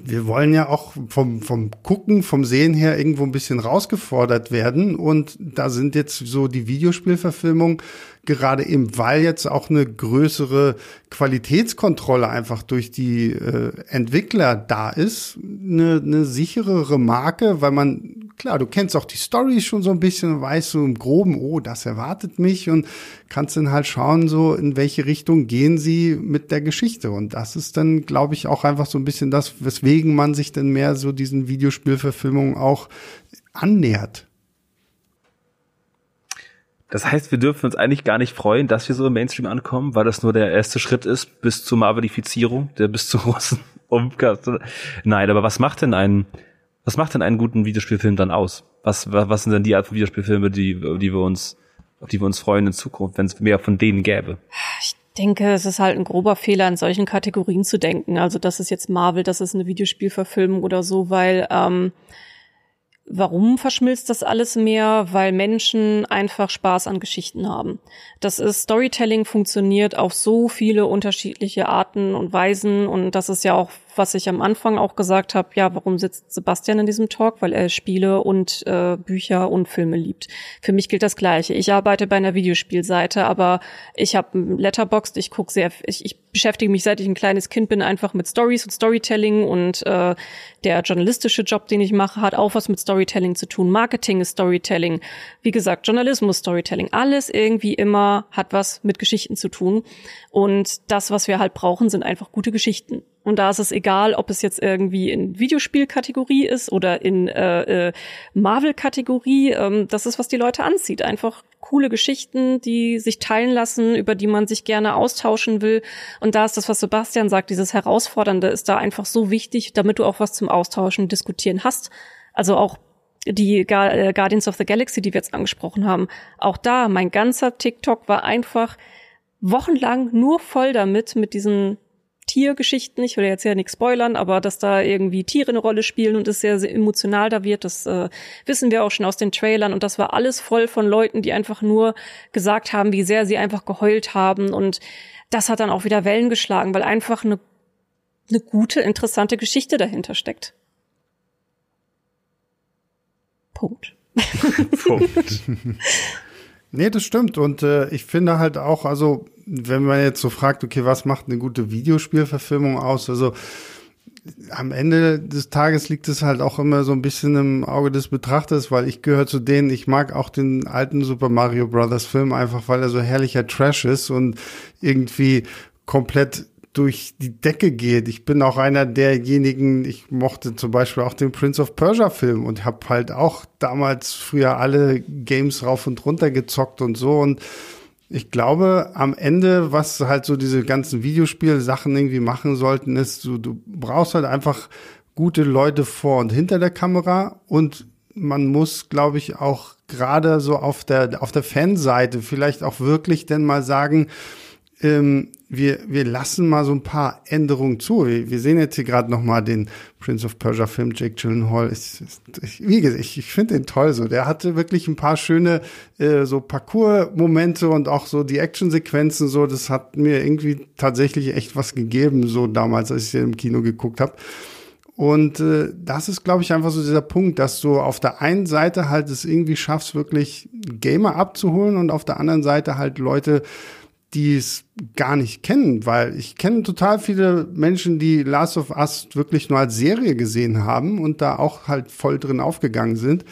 wir wollen ja auch vom, vom Gucken, vom Sehen her irgendwo ein bisschen rausgefordert werden. Und da sind jetzt so die Videospielverfilmungen gerade eben, weil jetzt auch eine größere Qualitätskontrolle einfach durch die äh, Entwickler da ist, eine, eine sicherere Marke, weil man klar, du kennst auch die Story schon so ein bisschen, weißt so im Groben, oh, das erwartet mich und kannst dann halt schauen, so in welche Richtung gehen sie mit der Geschichte. Und das ist dann, glaube ich, auch einfach so ein bisschen das, weswegen man sich dann mehr so diesen Videospielverfilmungen auch annähert. Das heißt, wir dürfen uns eigentlich gar nicht freuen, dass wir so im Mainstream ankommen, weil das nur der erste Schritt ist bis zur Marvelifizierung, der bis zu großen Umkast. Nein, aber was macht denn ein, was macht denn einen guten Videospielfilm dann aus? Was, was, was sind denn die Art von Videospielfilme, die, die wir uns, auf die wir uns freuen in Zukunft, wenn es mehr von denen gäbe? Ich denke, es ist halt ein grober Fehler, in solchen Kategorien zu denken. Also das ist jetzt Marvel, das ist eine Videospielverfilmung oder so, weil ähm, Warum verschmilzt das alles mehr? Weil Menschen einfach Spaß an Geschichten haben. Das ist Storytelling funktioniert auf so viele unterschiedliche Arten und Weisen und das ist ja auch was ich am Anfang auch gesagt habe, ja, warum sitzt Sebastian in diesem Talk? Weil er Spiele und äh, Bücher und Filme liebt. Für mich gilt das Gleiche. Ich arbeite bei einer Videospielseite, aber ich habe Letterboxd, ich gucke sehr, ich, ich beschäftige mich, seit ich ein kleines Kind bin, einfach mit Stories und Storytelling und äh, der journalistische Job, den ich mache, hat auch was mit Storytelling zu tun. Marketing ist Storytelling. Wie gesagt, Journalismus, Storytelling. Alles irgendwie immer hat was mit Geschichten zu tun. Und das, was wir halt brauchen, sind einfach gute Geschichten. Und da ist es egal, ob es jetzt irgendwie in Videospielkategorie ist oder in äh, äh, Marvel-Kategorie. Ähm, das ist, was die Leute anzieht. Einfach coole Geschichten, die sich teilen lassen, über die man sich gerne austauschen will. Und da ist das, was Sebastian sagt, dieses Herausfordernde ist da einfach so wichtig, damit du auch was zum Austauschen, Diskutieren hast. Also auch die äh, Guardians of the Galaxy, die wir jetzt angesprochen haben. Auch da, mein ganzer TikTok war einfach wochenlang nur voll damit, mit diesen Tiergeschichten. Ich will jetzt ja nichts spoilern, aber dass da irgendwie Tiere eine Rolle spielen und es sehr, sehr emotional da wird, das äh, wissen wir auch schon aus den Trailern. Und das war alles voll von Leuten, die einfach nur gesagt haben, wie sehr sie einfach geheult haben. Und das hat dann auch wieder Wellen geschlagen, weil einfach eine, eine gute, interessante Geschichte dahinter steckt. Punkt. Punkt. nee, das stimmt. Und äh, ich finde halt auch, also wenn man jetzt so fragt, okay, was macht eine gute Videospielverfilmung aus? Also am Ende des Tages liegt es halt auch immer so ein bisschen im Auge des Betrachters, weil ich gehöre zu denen, ich mag auch den alten Super Mario Brothers Film einfach, weil er so herrlicher Trash ist und irgendwie komplett durch die Decke geht. Ich bin auch einer derjenigen, ich mochte zum Beispiel auch den Prince of Persia Film und habe halt auch damals früher alle Games rauf und runter gezockt und so und ich glaube, am Ende, was halt so diese ganzen Videospielsachen irgendwie machen sollten, ist, du, du brauchst halt einfach gute Leute vor und hinter der Kamera und man muss, glaube ich, auch gerade so auf der, auf der Fanseite vielleicht auch wirklich denn mal sagen, ähm, wir, wir lassen mal so ein paar Änderungen zu. Wir, wir sehen jetzt hier gerade noch mal den Prince of Persia Film, Jake Gyllenhaal. Ich, ich, wie gesagt, ich, ich finde den toll so. Der hatte wirklich ein paar schöne äh, so Parcours-Momente und auch so die Action-Sequenzen so. Das hat mir irgendwie tatsächlich echt was gegeben, so damals, als ich den im Kino geguckt habe. Und äh, das ist, glaube ich, einfach so dieser Punkt, dass du auf der einen Seite halt es irgendwie schaffst, wirklich Gamer abzuholen und auf der anderen Seite halt Leute die es gar nicht kennen, weil ich kenne total viele Menschen, die Last of Us wirklich nur als Serie gesehen haben und da auch halt voll drin aufgegangen sind.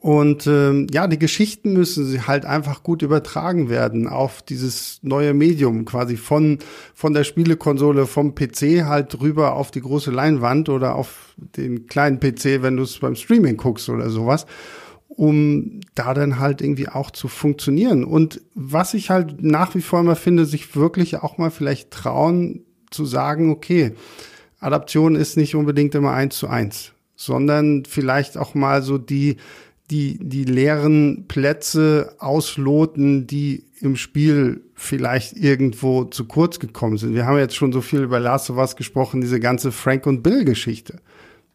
Und ähm, ja, die Geschichten müssen sie halt einfach gut übertragen werden auf dieses neue Medium, quasi von, von der Spielekonsole, vom PC halt rüber auf die große Leinwand oder auf den kleinen PC, wenn du es beim Streaming guckst oder sowas. Um da dann halt irgendwie auch zu funktionieren. Und was ich halt nach wie vor immer finde, sich wirklich auch mal vielleicht trauen zu sagen, okay, Adaption ist nicht unbedingt immer eins zu eins, sondern vielleicht auch mal so die, die, die leeren Plätze ausloten, die im Spiel vielleicht irgendwo zu kurz gekommen sind. Wir haben jetzt schon so viel über Last of Us gesprochen, diese ganze Frank und Bill Geschichte.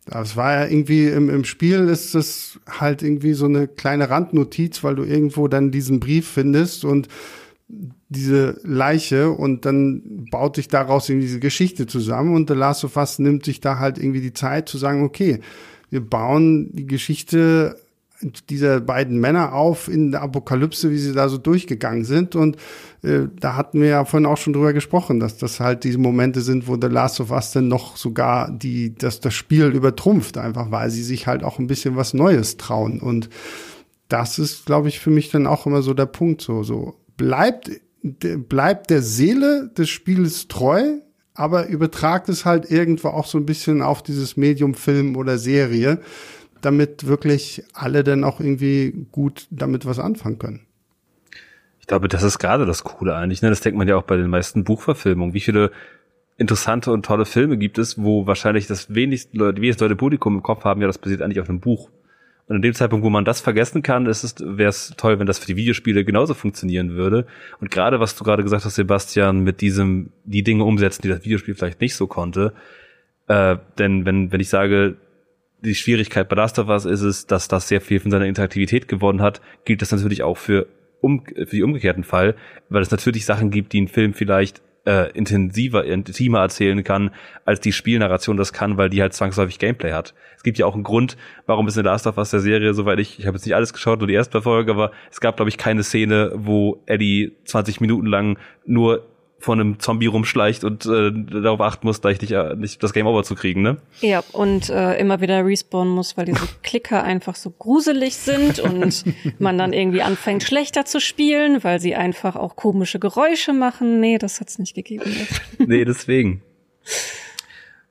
Das war ja irgendwie im, im Spiel ist es halt irgendwie so eine kleine Randnotiz, weil du irgendwo dann diesen Brief findest und diese Leiche und dann baut sich daraus irgendwie diese Geschichte zusammen und The Last of Us nimmt sich da halt irgendwie die Zeit zu sagen, okay, wir bauen die Geschichte dieser beiden Männer auf in der Apokalypse, wie sie da so durchgegangen sind. Und äh, da hatten wir ja vorhin auch schon drüber gesprochen, dass das halt diese Momente sind, wo The Last of Us dann noch sogar die, dass das Spiel übertrumpft, einfach weil sie sich halt auch ein bisschen was Neues trauen. Und das ist, glaube ich, für mich dann auch immer so der Punkt. So, so bleibt, bleibt der Seele des Spieles treu, aber übertragt es halt irgendwo auch so ein bisschen auf dieses Medium Film oder Serie damit wirklich alle dann auch irgendwie gut damit was anfangen können. Ich glaube, das ist gerade das Coole eigentlich. Ne? Das denkt man ja auch bei den meisten Buchverfilmungen. Wie viele interessante und tolle Filme gibt es, wo wahrscheinlich das wenigste Leute, wenigste Leute Publikum im Kopf haben, ja, das basiert eigentlich auf einem Buch. Und in dem Zeitpunkt, wo man das vergessen kann, ist es, wäre es toll, wenn das für die Videospiele genauso funktionieren würde. Und gerade, was du gerade gesagt hast, Sebastian, mit diesem, die Dinge umsetzen, die das Videospiel vielleicht nicht so konnte. Äh, denn wenn, wenn ich sage, die Schwierigkeit bei Last of Us ist es, dass das sehr viel von seiner Interaktivität gewonnen hat, gilt das natürlich auch für, um, für die umgekehrten Fall, weil es natürlich Sachen gibt, die ein Film vielleicht äh, intensiver, intimer erzählen kann, als die Spielnarration das kann, weil die halt zwangsläufig Gameplay hat. Es gibt ja auch einen Grund, warum es in Last of Us der Serie, soweit ich, ich habe jetzt nicht alles geschaut, nur die erste Folge, aber es gab, glaube ich, keine Szene, wo Eddie 20 Minuten lang nur von einem Zombie rumschleicht und äh, darauf achten muss, gleich nicht, äh, nicht das Game Over zu kriegen, ne? Ja, und äh, immer wieder respawnen muss, weil diese Klicker einfach so gruselig sind und man dann irgendwie anfängt schlechter zu spielen, weil sie einfach auch komische Geräusche machen. Nee, das hat's nicht gegeben. nee, deswegen.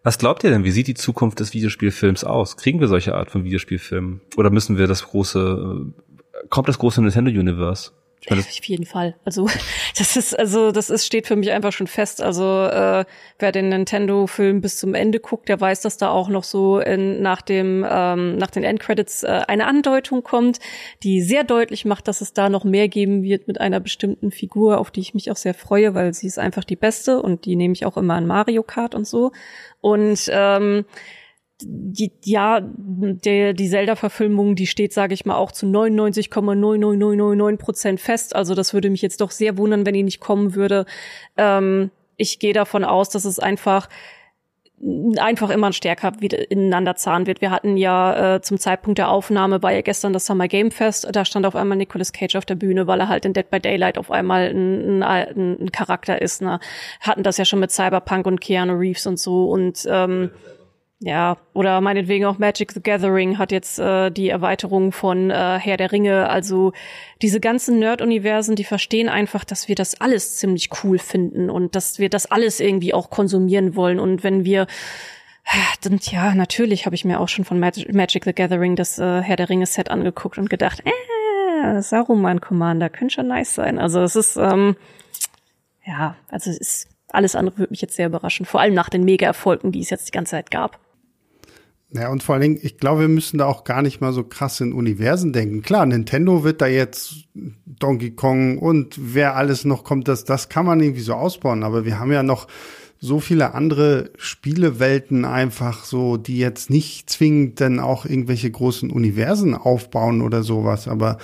Was glaubt ihr denn, wie sieht die Zukunft des Videospielfilms aus? Kriegen wir solche Art von Videospielfilmen? Oder müssen wir das große, äh, kommt das große Nintendo Universe? Ja, auf jeden Fall. Also das ist also das ist steht für mich einfach schon fest. Also äh, wer den Nintendo-Film bis zum Ende guckt, der weiß, dass da auch noch so in, nach dem ähm, nach den Endcredits äh, eine Andeutung kommt, die sehr deutlich macht, dass es da noch mehr geben wird mit einer bestimmten Figur, auf die ich mich auch sehr freue, weil sie ist einfach die beste und die nehme ich auch immer an Mario Kart und so. Und ähm, die, ja, der, die Zelda-Verfilmung, die steht, sage ich mal, auch zu 99,99999 Prozent fest. Also das würde mich jetzt doch sehr wundern, wenn die nicht kommen würde. Ähm, ich gehe davon aus, dass es einfach einfach immer stärker wieder ineinander zahlen wird. Wir hatten ja äh, zum Zeitpunkt der Aufnahme war ja gestern das Summer Game Fest, da stand auf einmal Nicolas Cage auf der Bühne, weil er halt in Dead by Daylight auf einmal ein, ein, ein Charakter ist. Ne? Hatten das ja schon mit Cyberpunk und Keanu Reeves und so und ähm, oder meinetwegen auch Magic the Gathering hat jetzt äh, die Erweiterung von äh, Herr der Ringe. Also diese ganzen Nerd-Universen, die verstehen einfach, dass wir das alles ziemlich cool finden und dass wir das alles irgendwie auch konsumieren wollen. Und wenn wir dann, ja, natürlich habe ich mir auch schon von Mag Magic the Gathering das äh, Herr der Ringe-Set angeguckt und gedacht, äh, Saruman Commander könnte schon nice sein. Also es ist, ähm, ja, also es ist alles andere würde mich jetzt sehr überraschen. Vor allem nach den Mega-Erfolgen, die es jetzt die ganze Zeit gab. Ja, und vor allen Dingen, ich glaube, wir müssen da auch gar nicht mal so krass in Universen denken. Klar, Nintendo wird da jetzt Donkey Kong und wer alles noch kommt, das, das kann man irgendwie so ausbauen. Aber wir haben ja noch so viele andere Spielewelten einfach so, die jetzt nicht zwingend dann auch irgendwelche großen Universen aufbauen oder sowas. Aber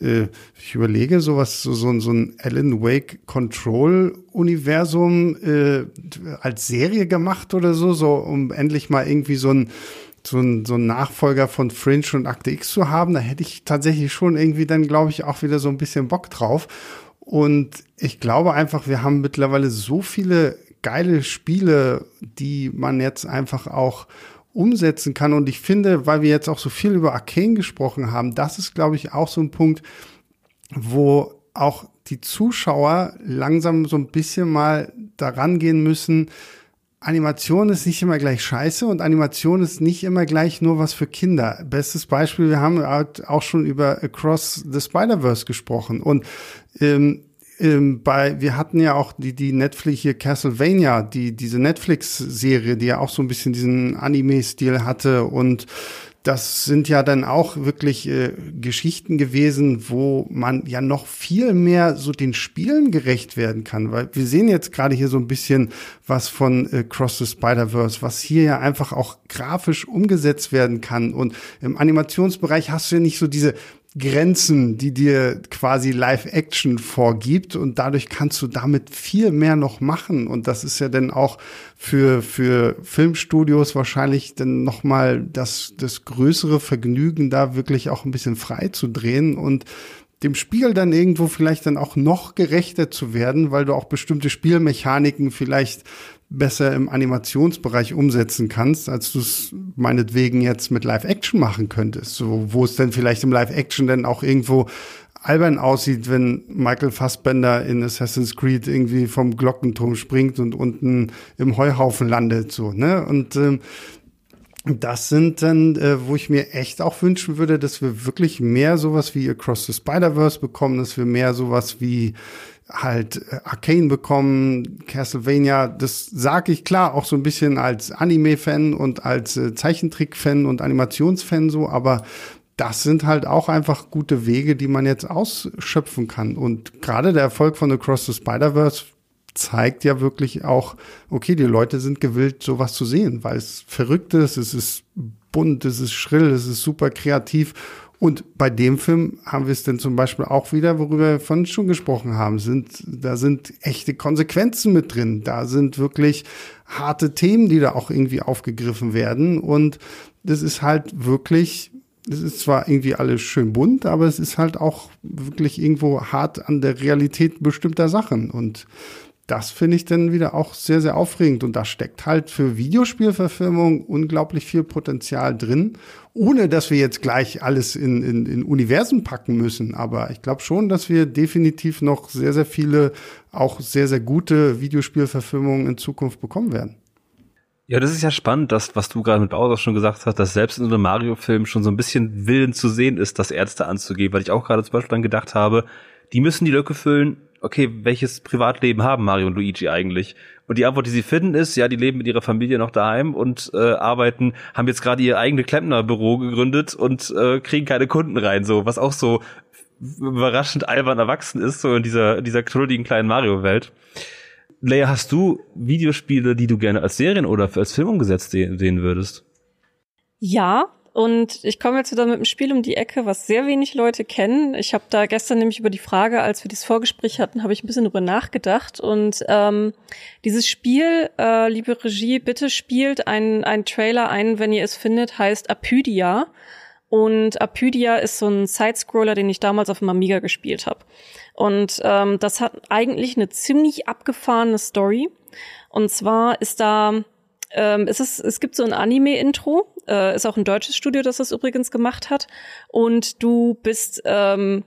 äh, ich überlege sowas, so, so, so ein Alan Wake Control Universum äh, als Serie gemacht oder so, so um endlich mal irgendwie so ein so ein, so ein Nachfolger von Fringe und Akte X zu haben, da hätte ich tatsächlich schon irgendwie dann, glaube ich, auch wieder so ein bisschen Bock drauf. Und ich glaube einfach, wir haben mittlerweile so viele geile Spiele, die man jetzt einfach auch umsetzen kann. Und ich finde, weil wir jetzt auch so viel über Arcane gesprochen haben, das ist, glaube ich, auch so ein Punkt, wo auch die Zuschauer langsam so ein bisschen mal daran gehen müssen, Animation ist nicht immer gleich scheiße und Animation ist nicht immer gleich nur was für Kinder. Bestes Beispiel, wir haben auch schon über Across the Spider-Verse gesprochen und ähm, ähm, bei, wir hatten ja auch die, die Netflix hier Castlevania, die, diese Netflix-Serie, die ja auch so ein bisschen diesen Anime-Stil hatte und das sind ja dann auch wirklich äh, Geschichten gewesen, wo man ja noch viel mehr so den Spielen gerecht werden kann, weil wir sehen jetzt gerade hier so ein bisschen was von äh, Cross the Spider-Verse, was hier ja einfach auch grafisch umgesetzt werden kann. Und im Animationsbereich hast du ja nicht so diese Grenzen, die dir quasi Live-Action vorgibt und dadurch kannst du damit viel mehr noch machen. Und das ist ja dann auch für für Filmstudios wahrscheinlich dann noch mal das das größere Vergnügen da wirklich auch ein bisschen frei zu drehen und dem Spiel dann irgendwo vielleicht dann auch noch gerechter zu werden, weil du auch bestimmte Spielmechaniken vielleicht besser im Animationsbereich umsetzen kannst, als du es meinetwegen jetzt mit Live-Action machen könntest. So, wo es dann vielleicht im Live-Action dann auch irgendwo albern aussieht, wenn Michael Fassbender in Assassin's Creed irgendwie vom Glockenturm springt und unten im Heuhaufen landet, so, ne? Und ähm, das sind dann, äh, wo ich mir echt auch wünschen würde, dass wir wirklich mehr sowas wie Across the Spider-Verse bekommen, dass wir mehr sowas wie halt äh, Arcane bekommen, Castlevania, das sage ich klar auch so ein bisschen als Anime-Fan und als äh, Zeichentrick-Fan und Animationsfan so, aber das sind halt auch einfach gute Wege, die man jetzt ausschöpfen kann. Und gerade der Erfolg von Across the Spider-Verse zeigt ja wirklich auch, okay, die Leute sind gewillt, sowas zu sehen, weil es verrückt ist, es ist bunt, es ist schrill, es ist super kreativ und bei dem Film haben wir es denn zum Beispiel auch wieder, worüber wir vorhin schon gesprochen haben, sind, da sind echte Konsequenzen mit drin. Da sind wirklich harte Themen, die da auch irgendwie aufgegriffen werden. Und das ist halt wirklich, das ist zwar irgendwie alles schön bunt, aber es ist halt auch wirklich irgendwo hart an der Realität bestimmter Sachen. Und das finde ich dann wieder auch sehr, sehr aufregend. Und da steckt halt für Videospielverfilmung unglaublich viel Potenzial drin, ohne dass wir jetzt gleich alles in, in, in Universen packen müssen. Aber ich glaube schon, dass wir definitiv noch sehr, sehr viele, auch sehr, sehr gute Videospielverfilmungen in Zukunft bekommen werden. Ja, das ist ja spannend, dass, was du gerade mit Bowser schon gesagt hast, dass selbst in so einem Mario-Film schon so ein bisschen Willen zu sehen ist, das Ärzte anzugeben, weil ich auch gerade zum Beispiel dann gedacht habe, die müssen die Lücke füllen, okay, welches Privatleben haben Mario und Luigi eigentlich? Und die Antwort, die sie finden, ist, ja, die leben mit ihrer Familie noch daheim und äh, arbeiten, haben jetzt gerade ihr eigenes Klempnerbüro gegründet und äh, kriegen keine Kunden rein, so, was auch so überraschend albern erwachsen ist, so in dieser, dieser knulligen kleinen Mario-Welt. Leia, hast du Videospiele, die du gerne als Serien oder als Film umgesetzt sehen würdest? Ja, und ich komme jetzt wieder mit einem Spiel um die Ecke, was sehr wenig Leute kennen. Ich habe da gestern nämlich über die Frage, als wir dieses Vorgespräch hatten, habe ich ein bisschen drüber nachgedacht. Und ähm, dieses Spiel, äh, liebe Regie, bitte spielt ein, ein Trailer ein, wenn ihr es findet, heißt Apydia. Und Apydia ist so ein Sidescroller, den ich damals auf dem Amiga gespielt habe. Und ähm, das hat eigentlich eine ziemlich abgefahrene Story. Und zwar ist da ähm, es, ist, es gibt so ein Anime-Intro, äh, ist auch ein deutsches Studio, das das übrigens gemacht hat. Und du bist ähm,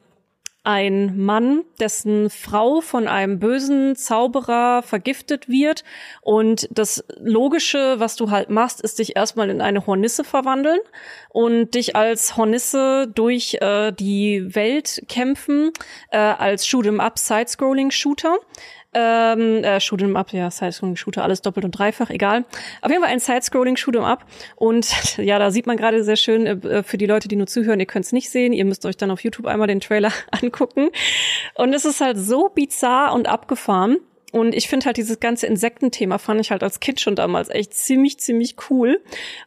ein Mann, dessen Frau von einem bösen Zauberer vergiftet wird. Und das Logische, was du halt machst, ist dich erstmal in eine Hornisse verwandeln und dich als Hornisse durch äh, die Welt kämpfen, äh, als Shoot'em-up Side-Scrolling-Shooter ähm, äh, Shoot'em Up, ja, Side-Scrolling-Shooter, alles doppelt und dreifach, egal. Auf jeden Fall ein Side-Scrolling-Shoot'em Up. Und ja, da sieht man gerade sehr schön, äh, für die Leute, die nur zuhören, ihr könnt es nicht sehen, ihr müsst euch dann auf YouTube einmal den Trailer angucken. Und es ist halt so bizarr und abgefahren. Und ich finde halt dieses ganze Insektenthema fand ich halt als Kind schon damals echt ziemlich, ziemlich cool.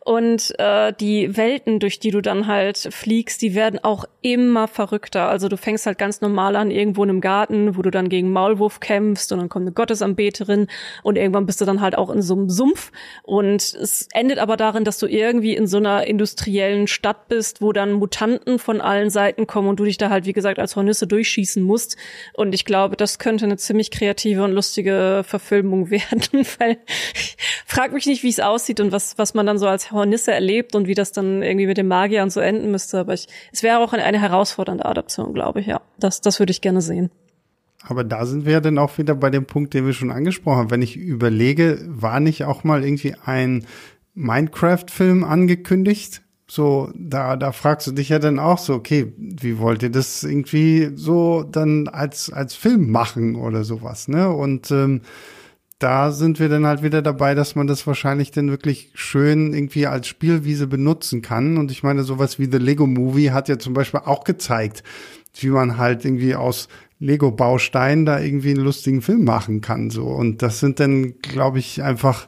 Und äh, die Welten, durch die du dann halt fliegst, die werden auch immer verrückter. Also du fängst halt ganz normal an, irgendwo in einem Garten, wo du dann gegen Maulwurf kämpfst und dann kommt eine Gottesanbeterin und irgendwann bist du dann halt auch in so einem Sumpf. Und es endet aber darin, dass du irgendwie in so einer industriellen Stadt bist, wo dann Mutanten von allen Seiten kommen und du dich da halt, wie gesagt, als Hornisse durchschießen musst. Und ich glaube, das könnte eine ziemlich kreative und lustige lustige Verfilmung werden, weil ich frag mich nicht, wie es aussieht und was, was man dann so als Hornisse erlebt und wie das dann irgendwie mit dem Magier und so enden müsste. Aber ich, es wäre auch eine, herausfordernde Adaption, glaube ich, ja. Das, das würde ich gerne sehen. Aber da sind wir ja dann auch wieder bei dem Punkt, den wir schon angesprochen haben. Wenn ich überlege, war nicht auch mal irgendwie ein Minecraft-Film angekündigt? So, da, da fragst du dich ja dann auch so, okay, wie wollt ihr das irgendwie so dann als, als Film machen oder sowas, ne? Und ähm, da sind wir dann halt wieder dabei, dass man das wahrscheinlich dann wirklich schön irgendwie als Spielwiese benutzen kann. Und ich meine, sowas wie The Lego Movie hat ja zum Beispiel auch gezeigt, wie man halt irgendwie aus Lego-Bausteinen da irgendwie einen lustigen Film machen kann. So. Und das sind dann, glaube ich, einfach,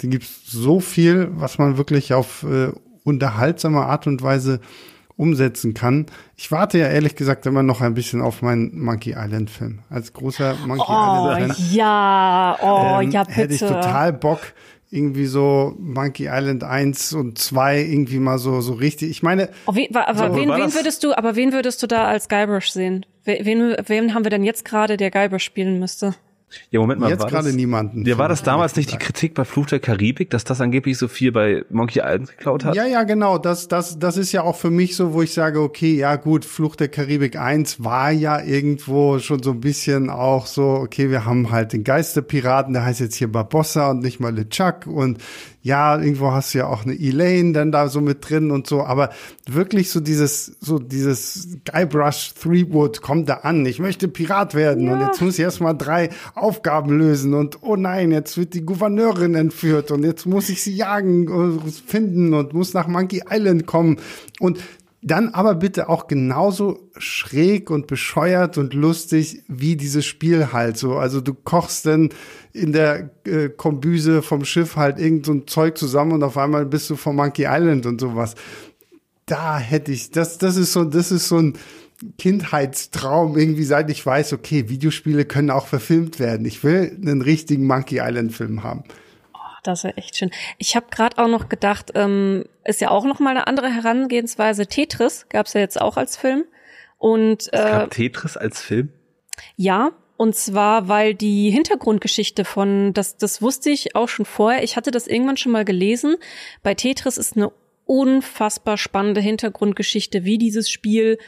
da gibt's so viel, was man wirklich auf äh, unterhaltsame Art und Weise umsetzen kann. Ich warte ja ehrlich gesagt immer noch ein bisschen auf meinen Monkey Island Film. Als großer Monkey oh, Island Fan. Ja, oh, ähm, ja, bitte. Hätte ich total Bock, irgendwie so Monkey Island 1 und 2 irgendwie mal so, so richtig. Ich meine. Oh, wen, aber so, wen, wen würdest du, aber wen würdest du da als Guybrush sehen? Wen, wen haben wir denn jetzt gerade, der Guybrush spielen müsste? Ja, Moment mal. Jetzt gerade niemanden. Ja, war das damals nicht die Kritik bei Fluch der Karibik, dass das angeblich so viel bei Monkey Island geklaut hat? Ja, ja, genau. Das, das, das ist ja auch für mich so, wo ich sage, okay, ja gut, Fluch der Karibik 1 war ja irgendwo schon so ein bisschen auch so, okay, wir haben halt den Geisterpiraten, der heißt jetzt hier Barbossa und nicht mal LeChuck und ja, irgendwo hast du ja auch eine Elaine dann da so mit drin und so, aber wirklich so dieses, so dieses Guybrush Threewood kommt da an. Ich möchte Pirat werden ja. und jetzt muss ich erstmal drei Aufgaben lösen und oh nein, jetzt wird die Gouverneurin entführt und jetzt muss ich sie jagen, und finden und muss nach Monkey Island kommen und dann aber bitte auch genauso schräg und bescheuert und lustig wie dieses Spiel halt so. Also du kochst dann in der äh, Kombüse vom Schiff halt irgend so ein Zeug zusammen und auf einmal bist du vom Monkey Island und sowas. Da hätte ich, das, das ist so, das ist so ein Kindheitstraum irgendwie, seit ich weiß, okay, Videospiele können auch verfilmt werden. Ich will einen richtigen Monkey Island Film haben das wäre echt schön. Ich habe gerade auch noch gedacht, ähm, ist ja auch noch mal eine andere Herangehensweise. Tetris gab's ja jetzt auch als Film. Und äh, es gab Tetris als Film? Ja, und zwar, weil die Hintergrundgeschichte von, das, das wusste ich auch schon vorher. Ich hatte das irgendwann schon mal gelesen. Bei Tetris ist eine unfassbar spannende Hintergrundgeschichte, wie dieses Spiel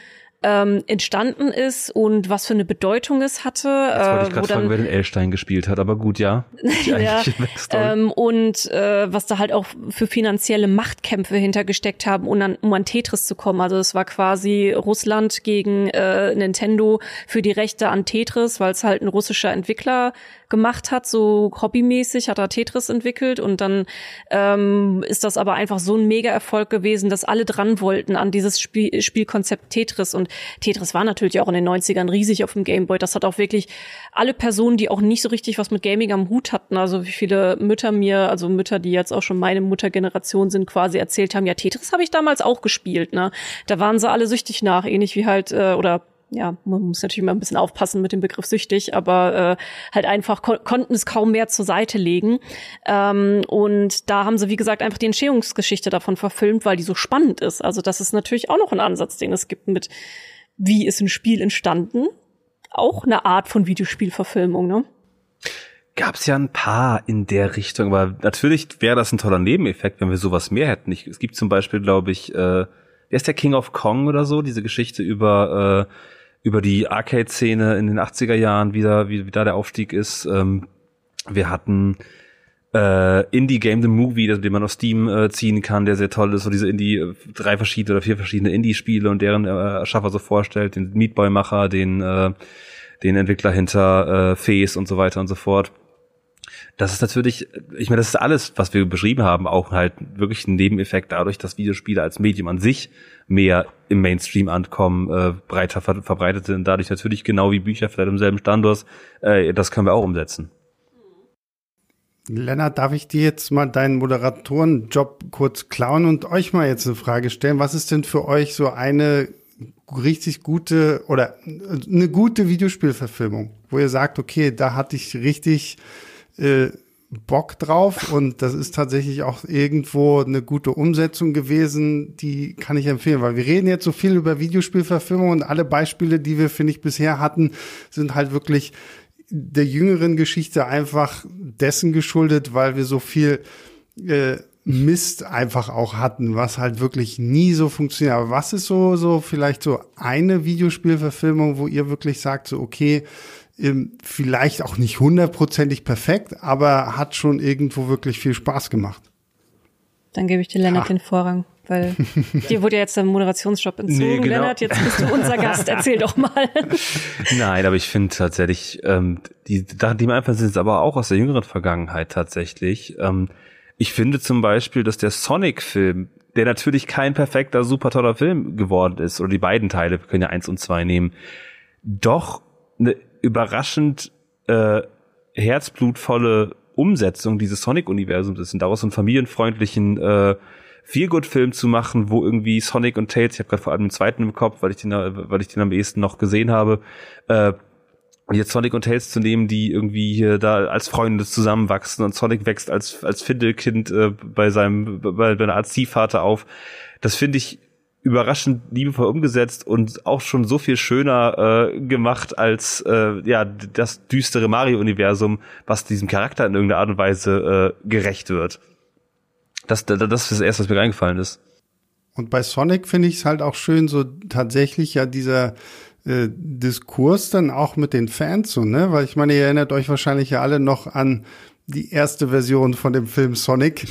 ähm, entstanden ist und was für eine Bedeutung es hatte. Jetzt wollte ich gerade äh, fragen, wer den Elstein gespielt hat, aber gut, ja. ja ähm, und äh, was da halt auch für finanzielle Machtkämpfe hintergesteckt haben, um an, um an Tetris zu kommen. Also es war quasi Russland gegen äh, Nintendo für die Rechte an Tetris, weil es halt ein russischer Entwickler gemacht hat, so hobbymäßig hat er Tetris entwickelt und dann ähm, ist das aber einfach so ein Mega-Erfolg gewesen, dass alle dran wollten an dieses Spiel Spielkonzept Tetris und Tetris war natürlich auch in den 90ern riesig auf dem Gameboy. Das hat auch wirklich alle Personen, die auch nicht so richtig was mit Gaming am Hut hatten, also wie viele Mütter mir, also Mütter, die jetzt auch schon meine Muttergeneration sind, quasi erzählt haben, ja, Tetris habe ich damals auch gespielt, ne? Da waren sie alle süchtig nach, ähnlich wie halt, äh, oder ja, man muss natürlich immer ein bisschen aufpassen mit dem Begriff süchtig, aber äh, halt einfach kon konnten es kaum mehr zur Seite legen. Ähm, und da haben sie, wie gesagt, einfach die Entstehungsgeschichte davon verfilmt, weil die so spannend ist. Also das ist natürlich auch noch ein Ansatz, den es gibt mit, wie ist ein Spiel entstanden? Auch eine Art von Videospielverfilmung, ne? Gab's ja ein paar in der Richtung, aber natürlich wäre das ein toller Nebeneffekt, wenn wir sowas mehr hätten. Ich, es gibt zum Beispiel, glaube ich, äh, wer ist der King of Kong oder so, diese Geschichte über äh, über die Arcade-Szene in den 80er Jahren wieder, wie, wie da der Aufstieg ist. Ähm, wir hatten äh, Indie Game the Movie, den man auf Steam äh, ziehen kann, der sehr toll ist, so diese Indie, äh, drei verschiedene oder vier verschiedene Indie-Spiele und deren äh, Erschaffer so vorstellt, den Meatboy-Macher, den, äh, den Entwickler hinter äh, Face und so weiter und so fort. Das ist natürlich, ich meine, das ist alles, was wir beschrieben haben, auch halt wirklich ein Nebeneffekt dadurch, dass Videospiele als Medium an sich mehr im Mainstream ankommen, äh, breiter ver verbreitet sind, dadurch natürlich genau wie Bücher vielleicht im selben Standort, äh, das können wir auch umsetzen. Lennart, darf ich dir jetzt mal deinen Moderatorenjob kurz klauen und euch mal jetzt eine Frage stellen? Was ist denn für euch so eine richtig gute oder eine gute Videospielverfilmung, wo ihr sagt, okay, da hatte ich richtig äh, Bock drauf und das ist tatsächlich auch irgendwo eine gute Umsetzung gewesen, die kann ich empfehlen, weil wir reden jetzt so viel über Videospielverfilmung und alle Beispiele, die wir, finde ich, bisher hatten, sind halt wirklich der jüngeren Geschichte einfach dessen geschuldet, weil wir so viel äh, Mist einfach auch hatten, was halt wirklich nie so funktioniert. Aber was ist so, so vielleicht so eine Videospielverfilmung, wo ihr wirklich sagt, so, okay, vielleicht auch nicht hundertprozentig perfekt, aber hat schon irgendwo wirklich viel Spaß gemacht. Dann gebe ich dir Lennart ha. den Vorrang, weil dir wurde ja jetzt der Moderationsjob entzogen. Nee, genau. Lennart, jetzt bist du unser Gast. Erzähl doch mal. Nein, aber ich finde tatsächlich, ähm, die Sachen, die mir einfach sind, aber auch aus der jüngeren Vergangenheit tatsächlich. Ähm, ich finde zum Beispiel, dass der Sonic-Film, der natürlich kein perfekter, super toller Film geworden ist, oder die beiden Teile, wir können ja eins und zwei nehmen, doch eine überraschend äh, herzblutvolle Umsetzung dieses Sonic-Universums ist und daraus einen familienfreundlichen äh, Feelgood-Film zu machen, wo irgendwie Sonic und Tails, ich habe gerade vor allem den zweiten im Kopf, weil ich den, weil ich den am ehesten noch gesehen habe, äh, jetzt Sonic und Tails zu nehmen, die irgendwie hier da als Freunde zusammenwachsen und Sonic wächst als als Findelkind äh, bei seinem bei, bei einer Art Ziehvater auf. Das finde ich überraschend liebevoll umgesetzt und auch schon so viel schöner äh, gemacht als äh, ja das düstere Mario-Universum, was diesem Charakter in irgendeiner Art und Weise äh, gerecht wird. Das, das, das ist das erste, was mir eingefallen ist. Und bei Sonic finde ich es halt auch schön, so tatsächlich ja dieser äh, Diskurs dann auch mit den Fans so, ne? Weil ich meine, ihr erinnert euch wahrscheinlich ja alle noch an die erste Version von dem Film Sonic,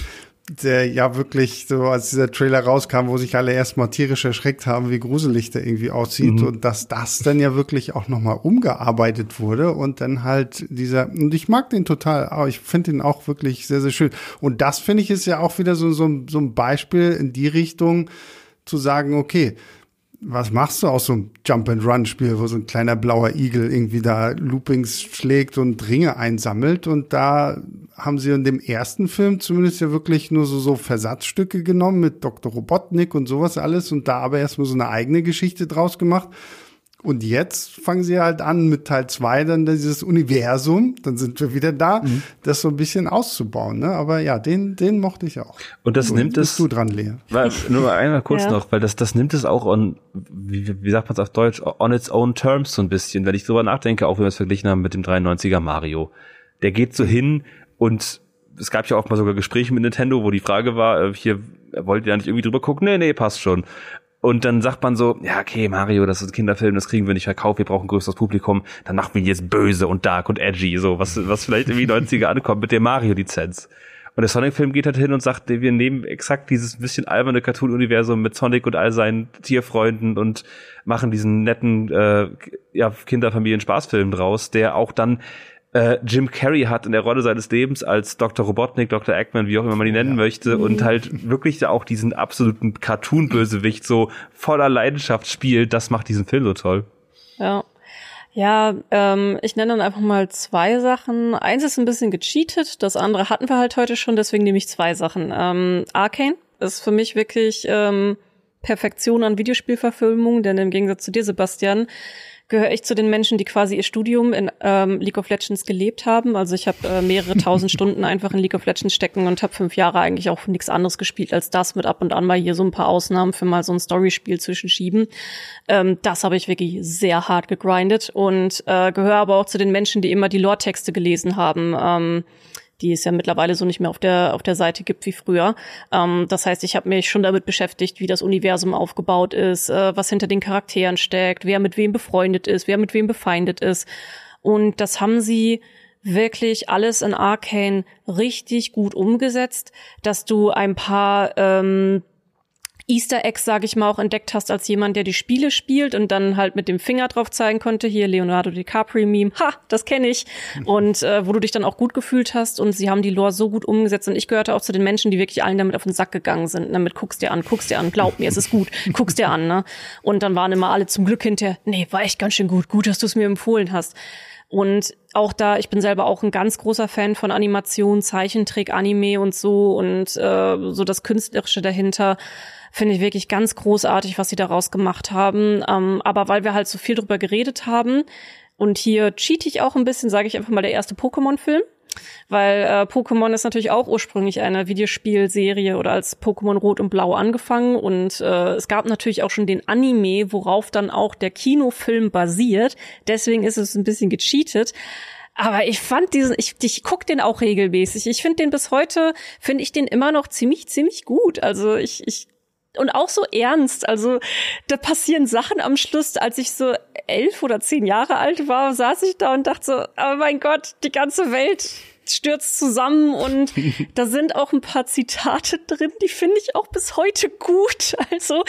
der ja wirklich so, als dieser Trailer rauskam, wo sich alle erstmal tierisch erschreckt haben, wie gruselig der irgendwie aussieht mhm. und dass das dann ja wirklich auch nochmal umgearbeitet wurde und dann halt dieser, und ich mag den total, aber ich finde den auch wirklich sehr, sehr schön. Und das finde ich ist ja auch wieder so, so, so ein Beispiel in die Richtung zu sagen, okay, was machst du aus so einem Jump-and-Run-Spiel, wo so ein kleiner blauer Igel irgendwie da Loopings schlägt und Ringe einsammelt? Und da haben sie in dem ersten Film zumindest ja wirklich nur so, so Versatzstücke genommen mit Dr. Robotnik und sowas alles und da aber erstmal so eine eigene Geschichte draus gemacht. Und jetzt fangen sie halt an mit Teil zwei dann dieses Universum, dann sind wir wieder da, mhm. das so ein bisschen auszubauen. Ne? Aber ja, den, den mochte ich auch. Und das so, nimmt es. du dran, Lea. Nur einmal kurz ja. noch, weil das, das nimmt es auch on, wie, wie sagt man es auf Deutsch, on its own terms so ein bisschen. Wenn ich drüber nachdenke, auch wenn wir es verglichen haben mit dem 93er Mario. Der geht so hin und es gab ja auch mal sogar Gespräche mit Nintendo, wo die Frage war, äh, hier, wollt ihr da nicht irgendwie drüber gucken? Nee, nee, passt schon. Und dann sagt man so, ja, okay, Mario, das ist ein Kinderfilm, das kriegen wir nicht verkauft, wir brauchen ein größeres Publikum, dann machen wir jetzt böse und dark und edgy, so, was, was vielleicht irgendwie 90er ankommt mit der Mario-Lizenz. Und der Sonic-Film geht halt hin und sagt, wir nehmen exakt dieses bisschen alberne Cartoon-Universum mit Sonic und all seinen Tierfreunden und machen diesen netten äh, ja, Kinderfamilien-Spaßfilm draus, der auch dann äh, Jim Carrey hat in der Rolle seines Lebens als Dr. Robotnik, Dr. Eggman, wie auch immer man ihn nennen ja. möchte, und halt wirklich auch diesen absoluten Cartoon-Bösewicht so voller Leidenschaft spielt, das macht diesen Film so toll. Ja. Ja, ähm, ich nenne dann einfach mal zwei Sachen. Eins ist ein bisschen gecheatet, das andere hatten wir halt heute schon, deswegen nehme ich zwei Sachen. Ähm, Arcane ist für mich wirklich ähm, Perfektion an Videospielverfilmung, denn im Gegensatz zu dir, Sebastian, gehöre ich zu den Menschen, die quasi ihr Studium in ähm, League of Legends gelebt haben. Also ich habe äh, mehrere tausend Stunden einfach in League of Legends stecken und habe fünf Jahre eigentlich auch nichts anderes gespielt als das mit ab und an mal hier so ein paar Ausnahmen für mal so ein Storyspiel zwischenschieben. Ähm, das habe ich wirklich sehr hart gegrindet und äh, gehöre aber auch zu den Menschen, die immer die Lore-Texte gelesen haben. Ähm, die es ja mittlerweile so nicht mehr auf der auf der Seite gibt wie früher. Ähm, das heißt, ich habe mich schon damit beschäftigt, wie das Universum aufgebaut ist, äh, was hinter den Charakteren steckt, wer mit wem befreundet ist, wer mit wem befeindet ist. Und das haben sie wirklich alles in Arcane richtig gut umgesetzt, dass du ein paar ähm, Easter Eggs, sage ich mal, auch entdeckt hast als jemand, der die Spiele spielt und dann halt mit dem Finger drauf zeigen konnte, hier Leonardo DiCaprio-Meme, ha, das kenne ich. Und äh, wo du dich dann auch gut gefühlt hast und sie haben die Lore so gut umgesetzt und ich gehörte auch zu den Menschen, die wirklich allen damit auf den Sack gegangen sind. Damit guckst dir an, guckst dir an, glaub mir, es ist gut, guckst dir an, ne? Und dann waren immer alle zum Glück hinterher, nee, war echt ganz schön gut, gut, dass du es mir empfohlen hast. Und auch da, ich bin selber auch ein ganz großer Fan von Animation, Zeichentrick, Anime und so und äh, so das Künstlerische dahinter finde ich wirklich ganz großartig, was sie daraus gemacht haben. Ähm, aber weil wir halt so viel drüber geredet haben und hier cheat ich auch ein bisschen, sage ich einfach mal der erste Pokémon-Film. Weil äh, Pokémon ist natürlich auch ursprünglich eine Videospielserie oder als Pokémon Rot und Blau angefangen und äh, es gab natürlich auch schon den Anime, worauf dann auch der Kinofilm basiert. Deswegen ist es ein bisschen gecheatet. Aber ich fand diesen, ich, ich guck den auch regelmäßig. Ich finde den bis heute, finde ich den immer noch ziemlich, ziemlich gut. Also ich, ich und auch so ernst. Also da passieren Sachen am Schluss, als ich so elf oder zehn Jahre alt war, saß ich da und dachte so, aber mein Gott, die ganze Welt stürzt zusammen und da sind auch ein paar Zitate drin, die finde ich auch bis heute gut. Also,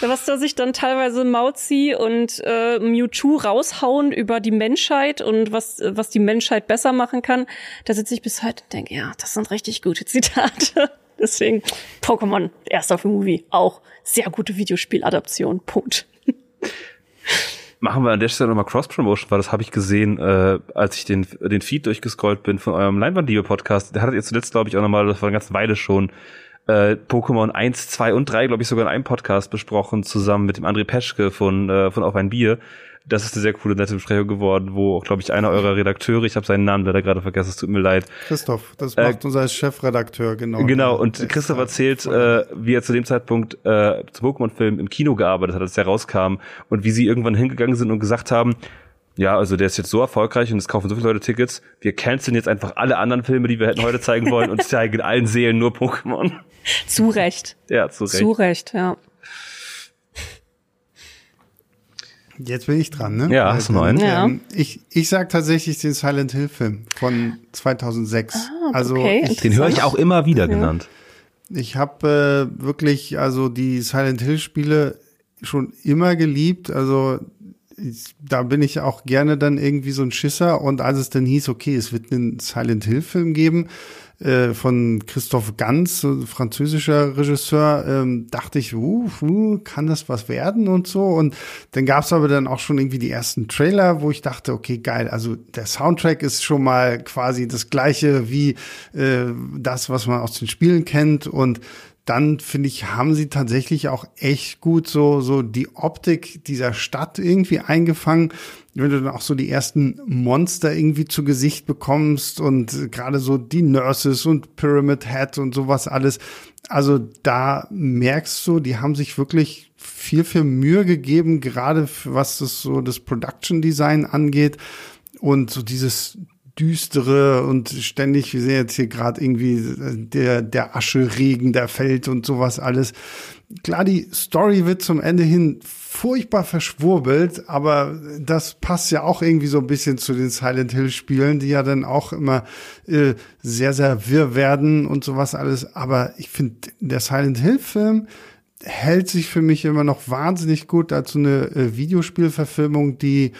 was da sich dann teilweise Mauzi und äh, Mewtwo raushauen über die Menschheit und was, was die Menschheit besser machen kann, da sitze ich bis heute und denke, ja, das sind richtig gute Zitate. Deswegen Pokémon, erster Movie, auch sehr gute Videospieladaption. Punkt. Machen wir an der Stelle nochmal Cross-Promotion, weil das habe ich gesehen, äh, als ich den, den Feed durchgescrollt bin von eurem Leinwandliebe-Podcast. Da hattet ihr zuletzt, glaube ich, auch nochmal, das war eine ganze Weile schon, äh, Pokémon 1, 2 und 3, glaube ich, sogar in einem Podcast besprochen, zusammen mit dem André Peschke von, äh, von Auf ein Bier das ist eine sehr coole, nette Besprechung geworden, wo auch, glaube ich, einer eurer Redakteure, ich habe seinen Namen leider gerade vergessen, es tut mir leid. Christoph, das macht äh, unser Chefredakteur, genau. Genau, und Christoph erzählt, äh, wie er zu dem Zeitpunkt äh, zum Pokémon-Film im Kino gearbeitet hat, als er rauskam und wie sie irgendwann hingegangen sind und gesagt haben, ja, also der ist jetzt so erfolgreich und es kaufen so viele Leute Tickets, wir canceln jetzt einfach alle anderen Filme, die wir hätten heute zeigen wollen und zeigen allen Seelen nur Pokémon. Zu Recht. Ja, zu Recht. Zu Recht, ja. Jetzt bin ich dran, ne? Ja, hast du einen? Ja. Ähm, ich, ich sag tatsächlich den Silent Hill Film von 2006. Ah, also okay. ich, Den höre ich auch immer wieder genannt. ich habe äh, wirklich also die Silent Hill Spiele schon immer geliebt. Also ich, da bin ich auch gerne dann irgendwie so ein Schisser. Und als es dann hieß, okay, es wird einen Silent Hill Film geben, äh, von Christoph Ganz, französischer Regisseur, ähm, dachte ich, uh, uh, kann das was werden und so. Und dann gab's aber dann auch schon irgendwie die ersten Trailer, wo ich dachte, okay, geil, also der Soundtrack ist schon mal quasi das gleiche wie äh, das, was man aus den Spielen kennt. Und dann finde ich, haben sie tatsächlich auch echt gut so, so die Optik dieser Stadt irgendwie eingefangen. Wenn du dann auch so die ersten Monster irgendwie zu Gesicht bekommst und gerade so die Nurses und Pyramid Head und sowas alles. Also da merkst du, die haben sich wirklich viel, viel Mühe gegeben, gerade was das so das Production Design angeht und so dieses düstere und ständig, wir sehen jetzt hier gerade irgendwie der, der Ascheregen, der fällt und sowas alles. Klar, die Story wird zum Ende hin furchtbar verschwurbelt, aber das passt ja auch irgendwie so ein bisschen zu den Silent Hill Spielen, die ja dann auch immer äh, sehr, sehr wirr werden und sowas alles. Aber ich finde, der Silent Hill Film hält sich für mich immer noch wahnsinnig gut dazu eine äh, Videospielverfilmung, die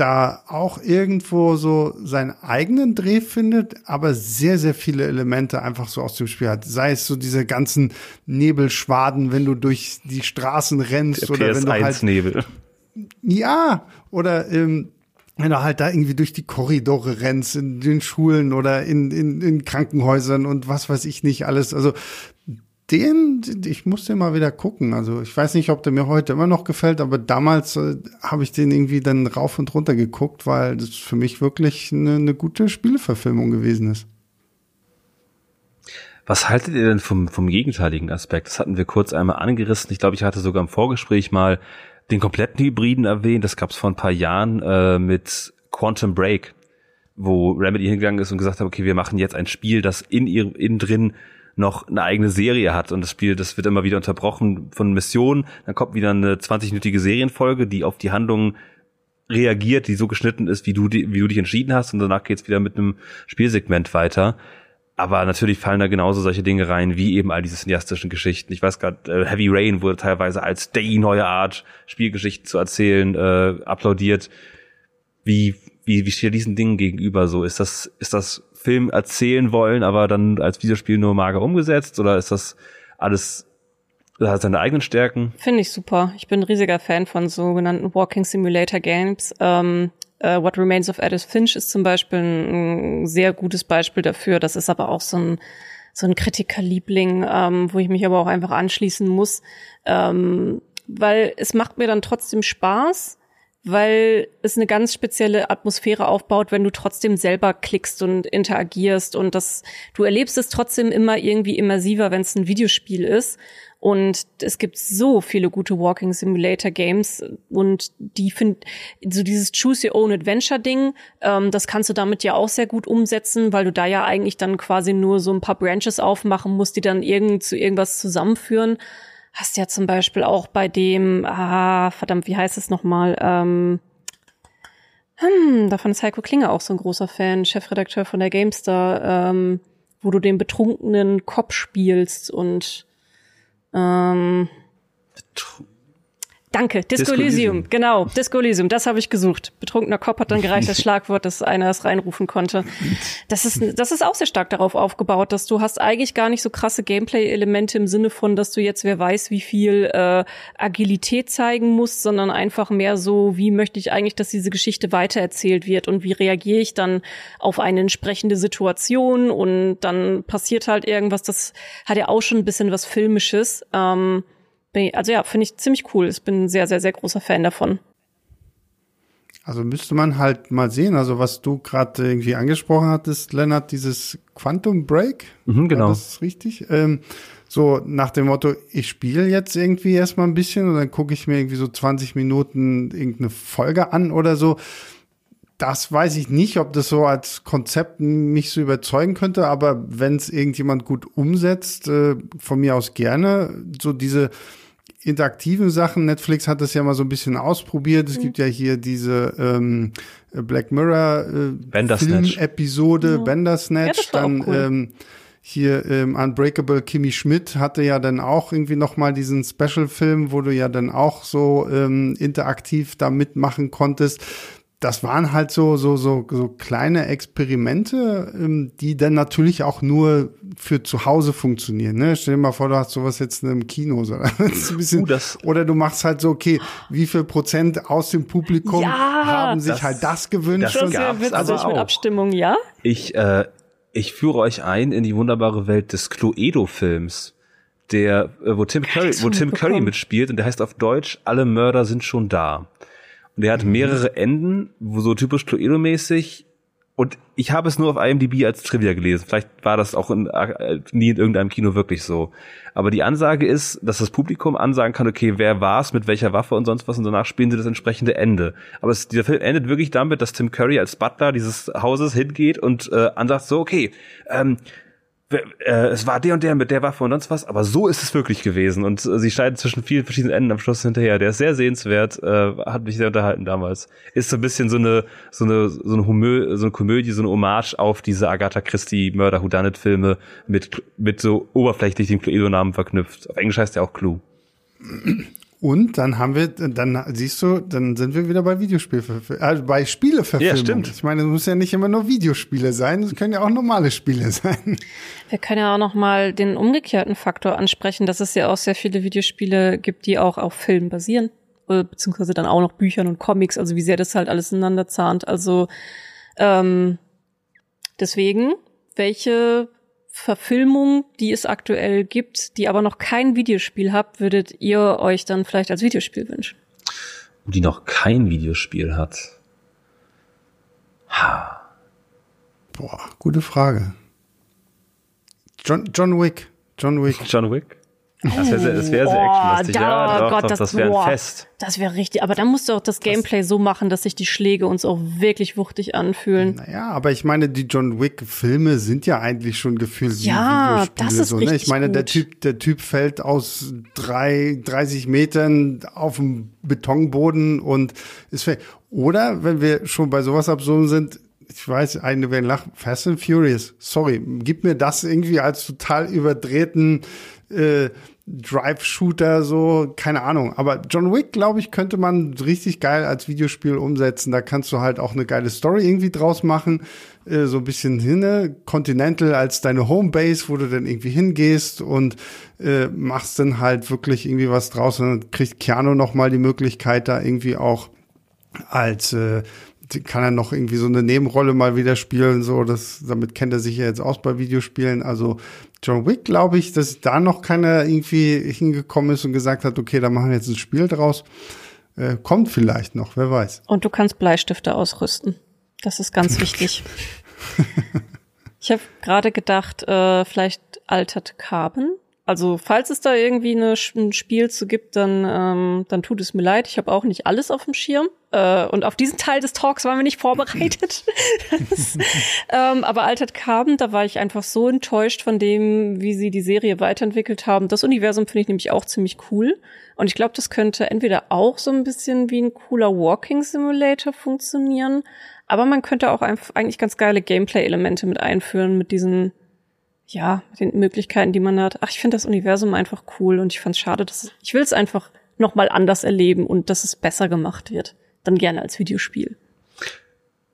da auch irgendwo so seinen eigenen Dreh findet, aber sehr, sehr viele Elemente einfach so aus dem Spiel hat. Sei es so diese ganzen Nebelschwaden, wenn du durch die Straßen rennst Der oder wenn du halt Nebel. ja oder ähm, wenn du halt da irgendwie durch die Korridore rennst in den Schulen oder in, in, in Krankenhäusern und was weiß ich nicht alles. Also den, ich muss den mal wieder gucken. Also ich weiß nicht, ob der mir heute immer noch gefällt, aber damals äh, habe ich den irgendwie dann rauf und runter geguckt, weil das für mich wirklich eine, eine gute Spieleverfilmung gewesen ist. Was haltet ihr denn vom, vom gegenteiligen Aspekt? Das hatten wir kurz einmal angerissen. Ich glaube, ich hatte sogar im Vorgespräch mal den kompletten Hybriden erwähnt. Das gab es vor ein paar Jahren äh, mit Quantum Break, wo Remedy hingegangen ist und gesagt hat, okay, wir machen jetzt ein Spiel, das in ihrem innen drin noch eine eigene Serie hat und das Spiel, das wird immer wieder unterbrochen von Missionen, dann kommt wieder eine 20-minütige Serienfolge, die auf die Handlung reagiert, die so geschnitten ist, wie du, wie du dich entschieden hast und danach geht's wieder mit einem Spielsegment weiter. Aber natürlich fallen da genauso solche Dinge rein, wie eben all diese cineastischen Geschichten. Ich weiß gerade, äh, Heavy Rain wurde teilweise als die neue Art, Spielgeschichten zu erzählen, äh, applaudiert. Wie, wie, wie steht diesen Dingen gegenüber so? Ist das, ist das Film erzählen wollen, aber dann als Videospiel nur mager umgesetzt? Oder ist das alles hat seine eigenen Stärken? Finde ich super. Ich bin ein riesiger Fan von sogenannten Walking Simulator Games. Ähm, uh, What Remains of Edith Finch ist zum Beispiel ein, ein sehr gutes Beispiel dafür. Das ist aber auch so ein so ein Kritikerliebling, ähm, wo ich mich aber auch einfach anschließen muss, ähm, weil es macht mir dann trotzdem Spaß, weil es eine ganz spezielle Atmosphäre aufbaut, wenn du trotzdem selber klickst und interagierst und das, du erlebst es trotzdem immer irgendwie immersiver, wenn es ein Videospiel ist. Und es gibt so viele gute Walking Simulator Games und die finden so dieses Choose Your Own Adventure Ding, ähm, das kannst du damit ja auch sehr gut umsetzen, weil du da ja eigentlich dann quasi nur so ein paar Branches aufmachen musst, die dann irgend zu irgendwas zusammenführen hast ja zum Beispiel auch bei dem, ah, verdammt, wie heißt es nochmal? Ähm, Hm, davon ist Heiko Klinger auch so ein großer Fan, Chefredakteur von der GameStar, ähm, wo du den betrunkenen Cop spielst und ähm, Danke, Disco. Elysium. Genau, Disco Elysium, das habe ich gesucht. Betrunkener Kopf hat dann gereicht das Schlagwort, dass einer es reinrufen konnte. Das ist, das ist auch sehr stark darauf aufgebaut, dass du hast eigentlich gar nicht so krasse Gameplay-Elemente im Sinne von, dass du jetzt wer weiß, wie viel äh, Agilität zeigen musst, sondern einfach mehr so, wie möchte ich eigentlich, dass diese Geschichte weitererzählt wird und wie reagiere ich dann auf eine entsprechende Situation und dann passiert halt irgendwas, das hat ja auch schon ein bisschen was Filmisches. Ähm, also ja, finde ich ziemlich cool. Ich bin ein sehr, sehr, sehr großer Fan davon. Also müsste man halt mal sehen, also was du gerade irgendwie angesprochen hattest, Lennart, dieses Quantum Break. Mhm, genau. das ist richtig. Ähm, so nach dem Motto, ich spiele jetzt irgendwie erstmal ein bisschen und dann gucke ich mir irgendwie so 20 Minuten irgendeine Folge an oder so. Das weiß ich nicht, ob das so als Konzept mich so überzeugen könnte, aber wenn es irgendjemand gut umsetzt, äh, von mir aus gerne. So diese interaktiven Sachen. Netflix hat das ja mal so ein bisschen ausprobiert. Es mhm. gibt ja hier diese ähm, Black Mirror äh, Film-Episode, ja. Bandersnatch. Ja, dann cool. ähm, hier ähm, Unbreakable Kimmy Schmidt hatte ja dann auch irgendwie noch mal diesen Special-Film, wo du ja dann auch so ähm, interaktiv da mitmachen konntest das waren halt so, so, so, so kleine Experimente, ähm, die dann natürlich auch nur für zu Hause funktionieren. Ne? Stell dir mal vor, du hast sowas jetzt in einem Kino. So. Das ein bisschen, uh, oder du machst halt so, okay, wie viel Prozent aus dem Publikum ja, haben sich das, halt das gewünscht? Das gab's witzig aber auch. mit Abstimmung, ja? Ich, äh, ich führe euch ein in die wunderbare Welt des Cluedo-Films der, äh, wo Tim Curry, wo Tim Curry mitspielt und der heißt auf Deutsch, alle Mörder sind schon da. Der hat mhm. mehrere Enden, wo so typisch Cluedo-mäßig. Und ich habe es nur auf IMDb als Trivia gelesen. Vielleicht war das auch in, äh, nie in irgendeinem Kino wirklich so. Aber die Ansage ist, dass das Publikum ansagen kann, okay, wer war's, mit welcher Waffe und sonst was und danach spielen sie das entsprechende Ende. Aber es, dieser Film endet wirklich damit, dass Tim Curry als Butler dieses Hauses hingeht und äh, ansagt so, okay, ähm, äh, es war der und der mit der Waffe und sonst was, aber so ist es wirklich gewesen. Und äh, sie scheiden zwischen vielen verschiedenen Enden am Schluss hinterher. Der ist sehr sehenswert, äh, hat mich sehr unterhalten damals. Ist so ein bisschen so eine, so eine, so eine, Humö so eine Komödie, so eine Hommage auf diese Agatha Christie Murder Whodunit Filme mit, mit so oberflächlich dem Cluedo-Namen verknüpft. Auf Englisch heißt der auch Clue. Und dann haben wir, dann siehst du, dann sind wir wieder bei Videospielverfilmung, also bei Spieleverfilmung. Ja, stimmt. Ich meine, es muss ja nicht immer nur Videospiele sein, es können ja auch normale Spiele sein. Wir können ja auch noch mal den umgekehrten Faktor ansprechen, dass es ja auch sehr viele Videospiele gibt, die auch auf Filmen basieren, beziehungsweise dann auch noch Büchern und Comics, also wie sehr das halt alles ineinander zahnt. Also ähm, deswegen, welche Verfilmung, die es aktuell gibt, die aber noch kein Videospiel habt, würdet ihr euch dann vielleicht als Videospiel wünschen? Die noch kein Videospiel hat. Ha. Boah, gute Frage. John, John Wick. John Wick. John Wick? Das wäre das wär sehr oh, actionlastig. Da, ja, doch, Gott, doch, das, das wäre ein Fest. Das wäre richtig. Aber dann musst du auch das Gameplay das, so machen, dass sich die Schläge uns auch wirklich wuchtig anfühlen. Naja, aber ich meine, die John Wick-Filme sind ja eigentlich schon gefühlt ja, wie das ist so. Ne? Ich meine, gut. der Typ, der Typ fällt aus drei, 30 Metern auf dem Betonboden und ist fällt. Oder wenn wir schon bei sowas absurden sind, ich weiß, eine werden lachen, Fast and Furious. Sorry, gib mir das irgendwie als total überdrehten äh, Drive-Shooter, so, keine Ahnung. Aber John Wick, glaube ich, könnte man richtig geil als Videospiel umsetzen. Da kannst du halt auch eine geile Story irgendwie draus machen. Äh, so ein bisschen hinne, Continental als deine Homebase, wo du dann irgendwie hingehst und äh, machst dann halt wirklich irgendwie was draus. Und dann kriegt Keanu noch mal die Möglichkeit, da irgendwie auch als äh, kann er noch irgendwie so eine Nebenrolle mal wieder spielen, so das damit kennt er sich ja jetzt aus bei Videospielen. Also John Wick, glaube ich, dass da noch keiner irgendwie hingekommen ist und gesagt hat, okay, da machen wir jetzt ein Spiel draus. Äh, kommt vielleicht noch, wer weiß. Und du kannst Bleistifte ausrüsten. Das ist ganz wichtig. ich habe gerade gedacht, äh, vielleicht altert Carbon. Also falls es da irgendwie eine, ein Spiel zu gibt, dann, ähm, dann tut es mir leid. Ich habe auch nicht alles auf dem Schirm. Äh, und auf diesen Teil des Talks waren wir nicht vorbereitet. ähm, aber Altered Carbon, da war ich einfach so enttäuscht von dem, wie sie die Serie weiterentwickelt haben. Das Universum finde ich nämlich auch ziemlich cool. Und ich glaube, das könnte entweder auch so ein bisschen wie ein cooler Walking Simulator funktionieren, aber man könnte auch einfach eigentlich ganz geile Gameplay-Elemente mit einführen, mit diesen, ja, den Möglichkeiten, die man hat. Ach, ich finde das Universum einfach cool und ich fand es schade, dass ich will es einfach nochmal anders erleben und dass es besser gemacht wird. Dann gerne als Videospiel.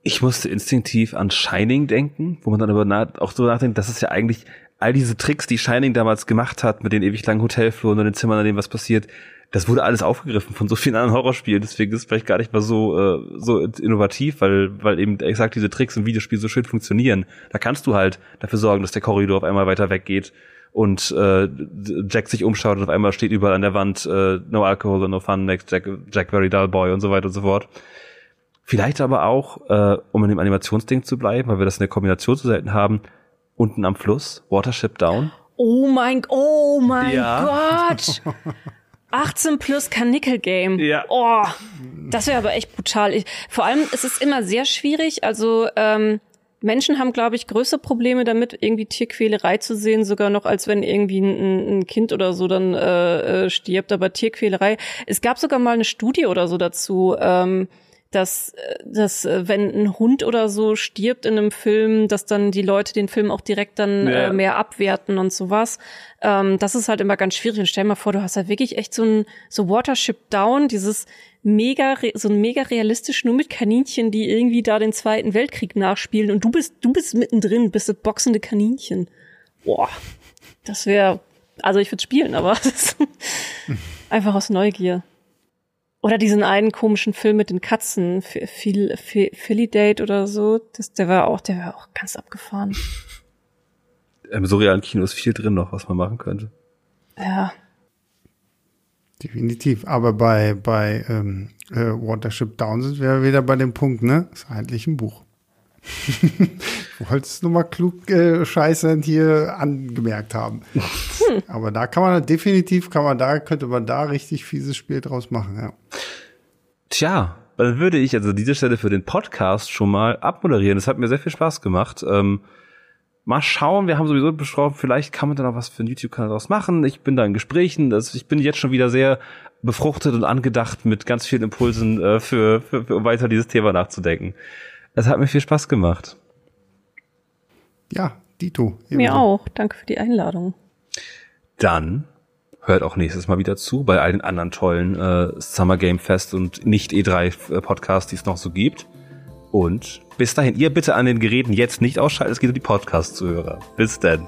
Ich musste instinktiv an Shining denken, wo man dann aber auch so nachdenkt, das ist ja eigentlich all diese Tricks, die Shining damals gemacht hat, mit den ewig langen Hotelfluren und den Zimmern, an denen was passiert, das wurde alles aufgegriffen von so vielen anderen Horrorspielen, deswegen ist es vielleicht gar nicht mal so äh, so innovativ, weil weil eben exakt diese Tricks im Videospiel so schön funktionieren. Da kannst du halt dafür sorgen, dass der Korridor auf einmal weiter weggeht und äh, Jack sich umschaut und auf einmal steht überall an der Wand äh, No Alcohol, No Fun, Next Jack, Jack Very Dull Boy und so weiter und so fort. Vielleicht aber auch, äh, um in dem Animationsding zu bleiben, weil wir das in der Kombination zu selten haben, unten am Fluss, Watership Down. Oh mein, oh mein ja. Gott! 18 plus Kanickel-Game. Ja. Oh, das wäre aber echt brutal. Ich, vor allem ist es immer sehr schwierig. Also ähm, Menschen haben, glaube ich, größere Probleme damit, irgendwie Tierquälerei zu sehen, sogar noch als wenn irgendwie ein, ein Kind oder so dann äh, äh stirbt. Aber Tierquälerei. Es gab sogar mal eine Studie oder so dazu. Ähm, dass, dass äh, wenn ein Hund oder so stirbt in einem Film, dass dann die Leute den Film auch direkt dann ja. äh, mehr abwerten und sowas. Ähm, das ist halt immer ganz schwierig. Und stell dir mal vor, du hast halt wirklich echt so ein so Watership Down, dieses mega so ein mega realistisch nur mit Kaninchen, die irgendwie da den Zweiten Weltkrieg nachspielen und du bist du bist mittendrin, bist das boxende Kaninchen. Boah, das wäre also ich würde spielen, aber einfach aus Neugier. Oder diesen einen komischen Film mit den Katzen, Philly Philly Date oder so, das, der war auch, der war auch ganz abgefahren. Im surrealen Kino ist viel drin noch, was man machen könnte. Ja. Definitiv. Aber bei, bei ähm, äh, Watership Down sind wir wieder bei dem Punkt, ne? Ist eigentlich ein Buch. Wolltest du mal klug äh, Scheiße hier angemerkt haben. Hm. Aber da kann man definitiv, kann man da, könnte man da richtig fieses Spiel draus machen, ja. Tja, dann würde ich also diese Stelle für den Podcast schon mal abmoderieren. Das hat mir sehr viel Spaß gemacht. Ähm, mal schauen, wir haben sowieso besprochen, vielleicht kann man da noch was für einen YouTube-Kanal draus machen. Ich bin da in Gesprächen. Das, ich bin jetzt schon wieder sehr befruchtet und angedacht mit ganz vielen Impulsen äh, für, für, für, um weiter dieses Thema nachzudenken. Es hat mir viel Spaß gemacht. Ja, Dito. Mir auch. Danke für die Einladung. Dann hört auch nächstes Mal wieder zu bei all den anderen tollen äh, Summer Game Fest und nicht E3 äh, Podcasts, die es noch so gibt. Und bis dahin, ihr bitte an den Geräten jetzt nicht ausschalten, es geht um die Podcast-Zuhörer. Bis dann.